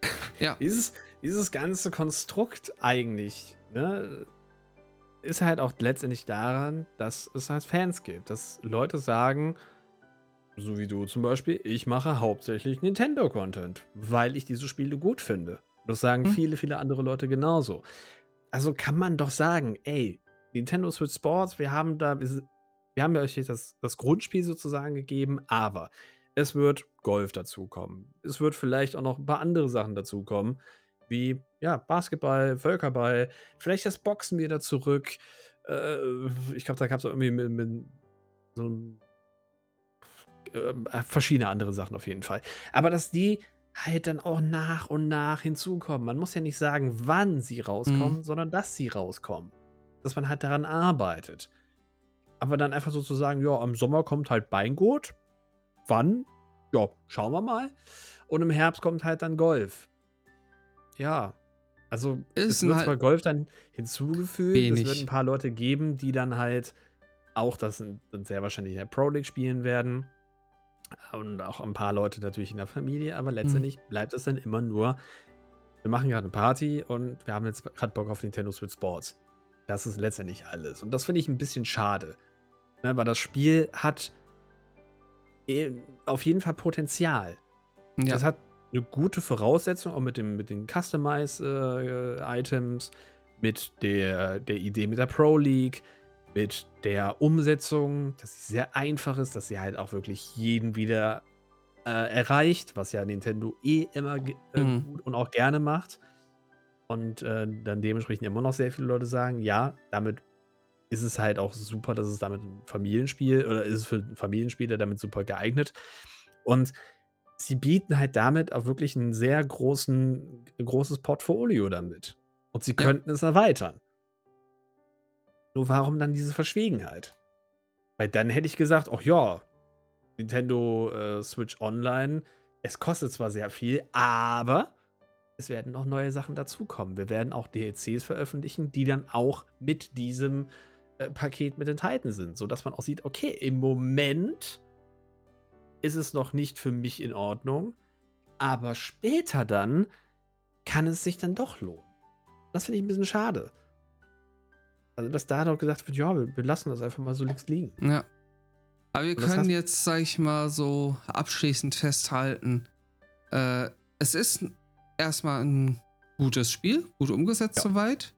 Ja. dieses, dieses ganze Konstrukt eigentlich, ne, ist halt auch letztendlich daran, dass es halt Fans gibt. Dass Leute sagen, so wie du zum Beispiel, ich mache hauptsächlich Nintendo-Content, weil ich diese Spiele gut finde. Das sagen Hm. viele, viele andere Leute genauso. Also kann man doch sagen, ey, Nintendo Switch Sports, wir haben da, wir haben ja euch das, das Grundspiel sozusagen gegeben, aber es wird Golf dazukommen. Es wird vielleicht auch noch ein paar andere Sachen dazukommen, wie ja, Basketball, Völkerball, vielleicht das Boxen wieder zurück. Äh, ich glaube, da gab es irgendwie mit, mit so einem äh, verschiedene andere Sachen auf jeden Fall. Aber dass die halt dann auch nach und nach hinzukommen. Man muss ja nicht sagen, wann sie rauskommen, sondern dass sie rauskommen. Dass man halt daran arbeitet. aber dann einfach so zu sagen, ja, am Sommer kommt halt Beingut. Wann? Ja, schauen wir mal. Und im Herbst kommt halt dann Golf. Ja, also Ist es wird halt zwar Golf dann hinzugefügt, es wird wenig. ein paar Leute geben, die dann halt auch das in- dann sehr wahrscheinlich in der Pro League spielen werden. Und auch ein paar Leute natürlich in der Familie, aber letztendlich bleibt es dann immer nur, wir machen gerade eine Party und wir haben jetzt gerade Bock auf Nintendo Switch Sports. Das ist letztendlich alles. Und das finde ich ein bisschen schade. Ne, weil das Spiel hat eh- auf jeden Fall Potenzial. Ja. Das hat eine gute Voraussetzung, auch mit, dem, mit den Customize-Items, mit der, der Idee mit der Pro League, mit der Umsetzung, dass sie sehr einfach ist, dass sie halt auch wirklich jeden wieder äh, erreicht, was ja Nintendo eh immer äh, Mhm. gut und auch gerne macht. Und äh, dann dementsprechend immer noch sehr viele Leute sagen, ja, damit ist es halt auch super, dass es damit ein Familienspiel oder ist es für Familienspieler damit super geeignet. Und sie bieten halt damit auch wirklich ein sehr großen, großes Portfolio damit. Und sie Ja. könnten es erweitern. Nur warum dann diese Verschwiegenheit? Weil dann hätte ich gesagt, ach ja, Nintendo äh, Switch Online, es kostet zwar sehr viel, aber es werden noch neue Sachen dazukommen. Wir werden auch DLCs veröffentlichen, die dann auch mit diesem äh, Paket mit enthalten sind, sodass man auch sieht, okay, im Moment ist es noch nicht für mich in Ordnung, aber später dann kann es sich dann doch lohnen. Das finde ich ein bisschen schade. Also, dass da doch gesagt wird, ja, wir, wir lassen das einfach mal so links liegen. Ja. Aber wir können jetzt, sag ich mal, so abschließend festhalten, äh, es ist erstmal ein gutes Spiel, gut umgesetzt Ja. soweit.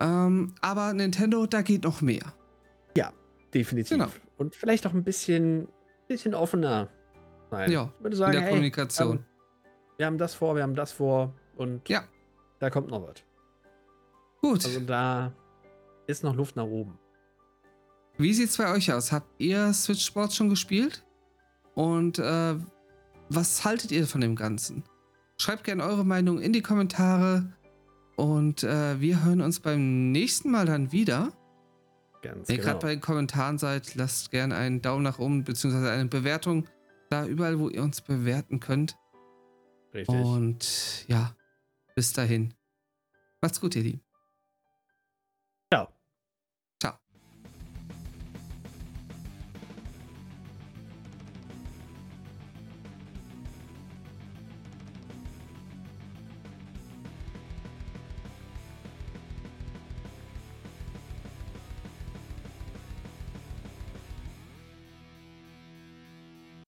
Ähm, aber Nintendo, da geht noch mehr. Definitiv. Genau. Und vielleicht auch ein bisschen, bisschen offener sein. Ja, ich würde In sagen, der hey, Kommunikation. ähm, wir haben das vor, wir haben das vor und Ja. da kommt noch was. Gut. Also da ist noch Luft nach oben. Wie sieht's bei euch aus? Habt ihr Switch Sports schon gespielt? Und äh, was haltet ihr von dem Ganzen? Schreibt gerne eure Meinung in die Kommentare. Und äh, wir hören uns beim nächsten Mal dann wieder. Ganz Wenn ihr genau. gerade bei den Kommentaren seid, lasst gerne einen Daumen nach oben beziehungsweise eine Bewertung da überall, wo ihr uns bewerten könnt. Richtig. Und ja, bis dahin. Macht's gut, ihr Lieben.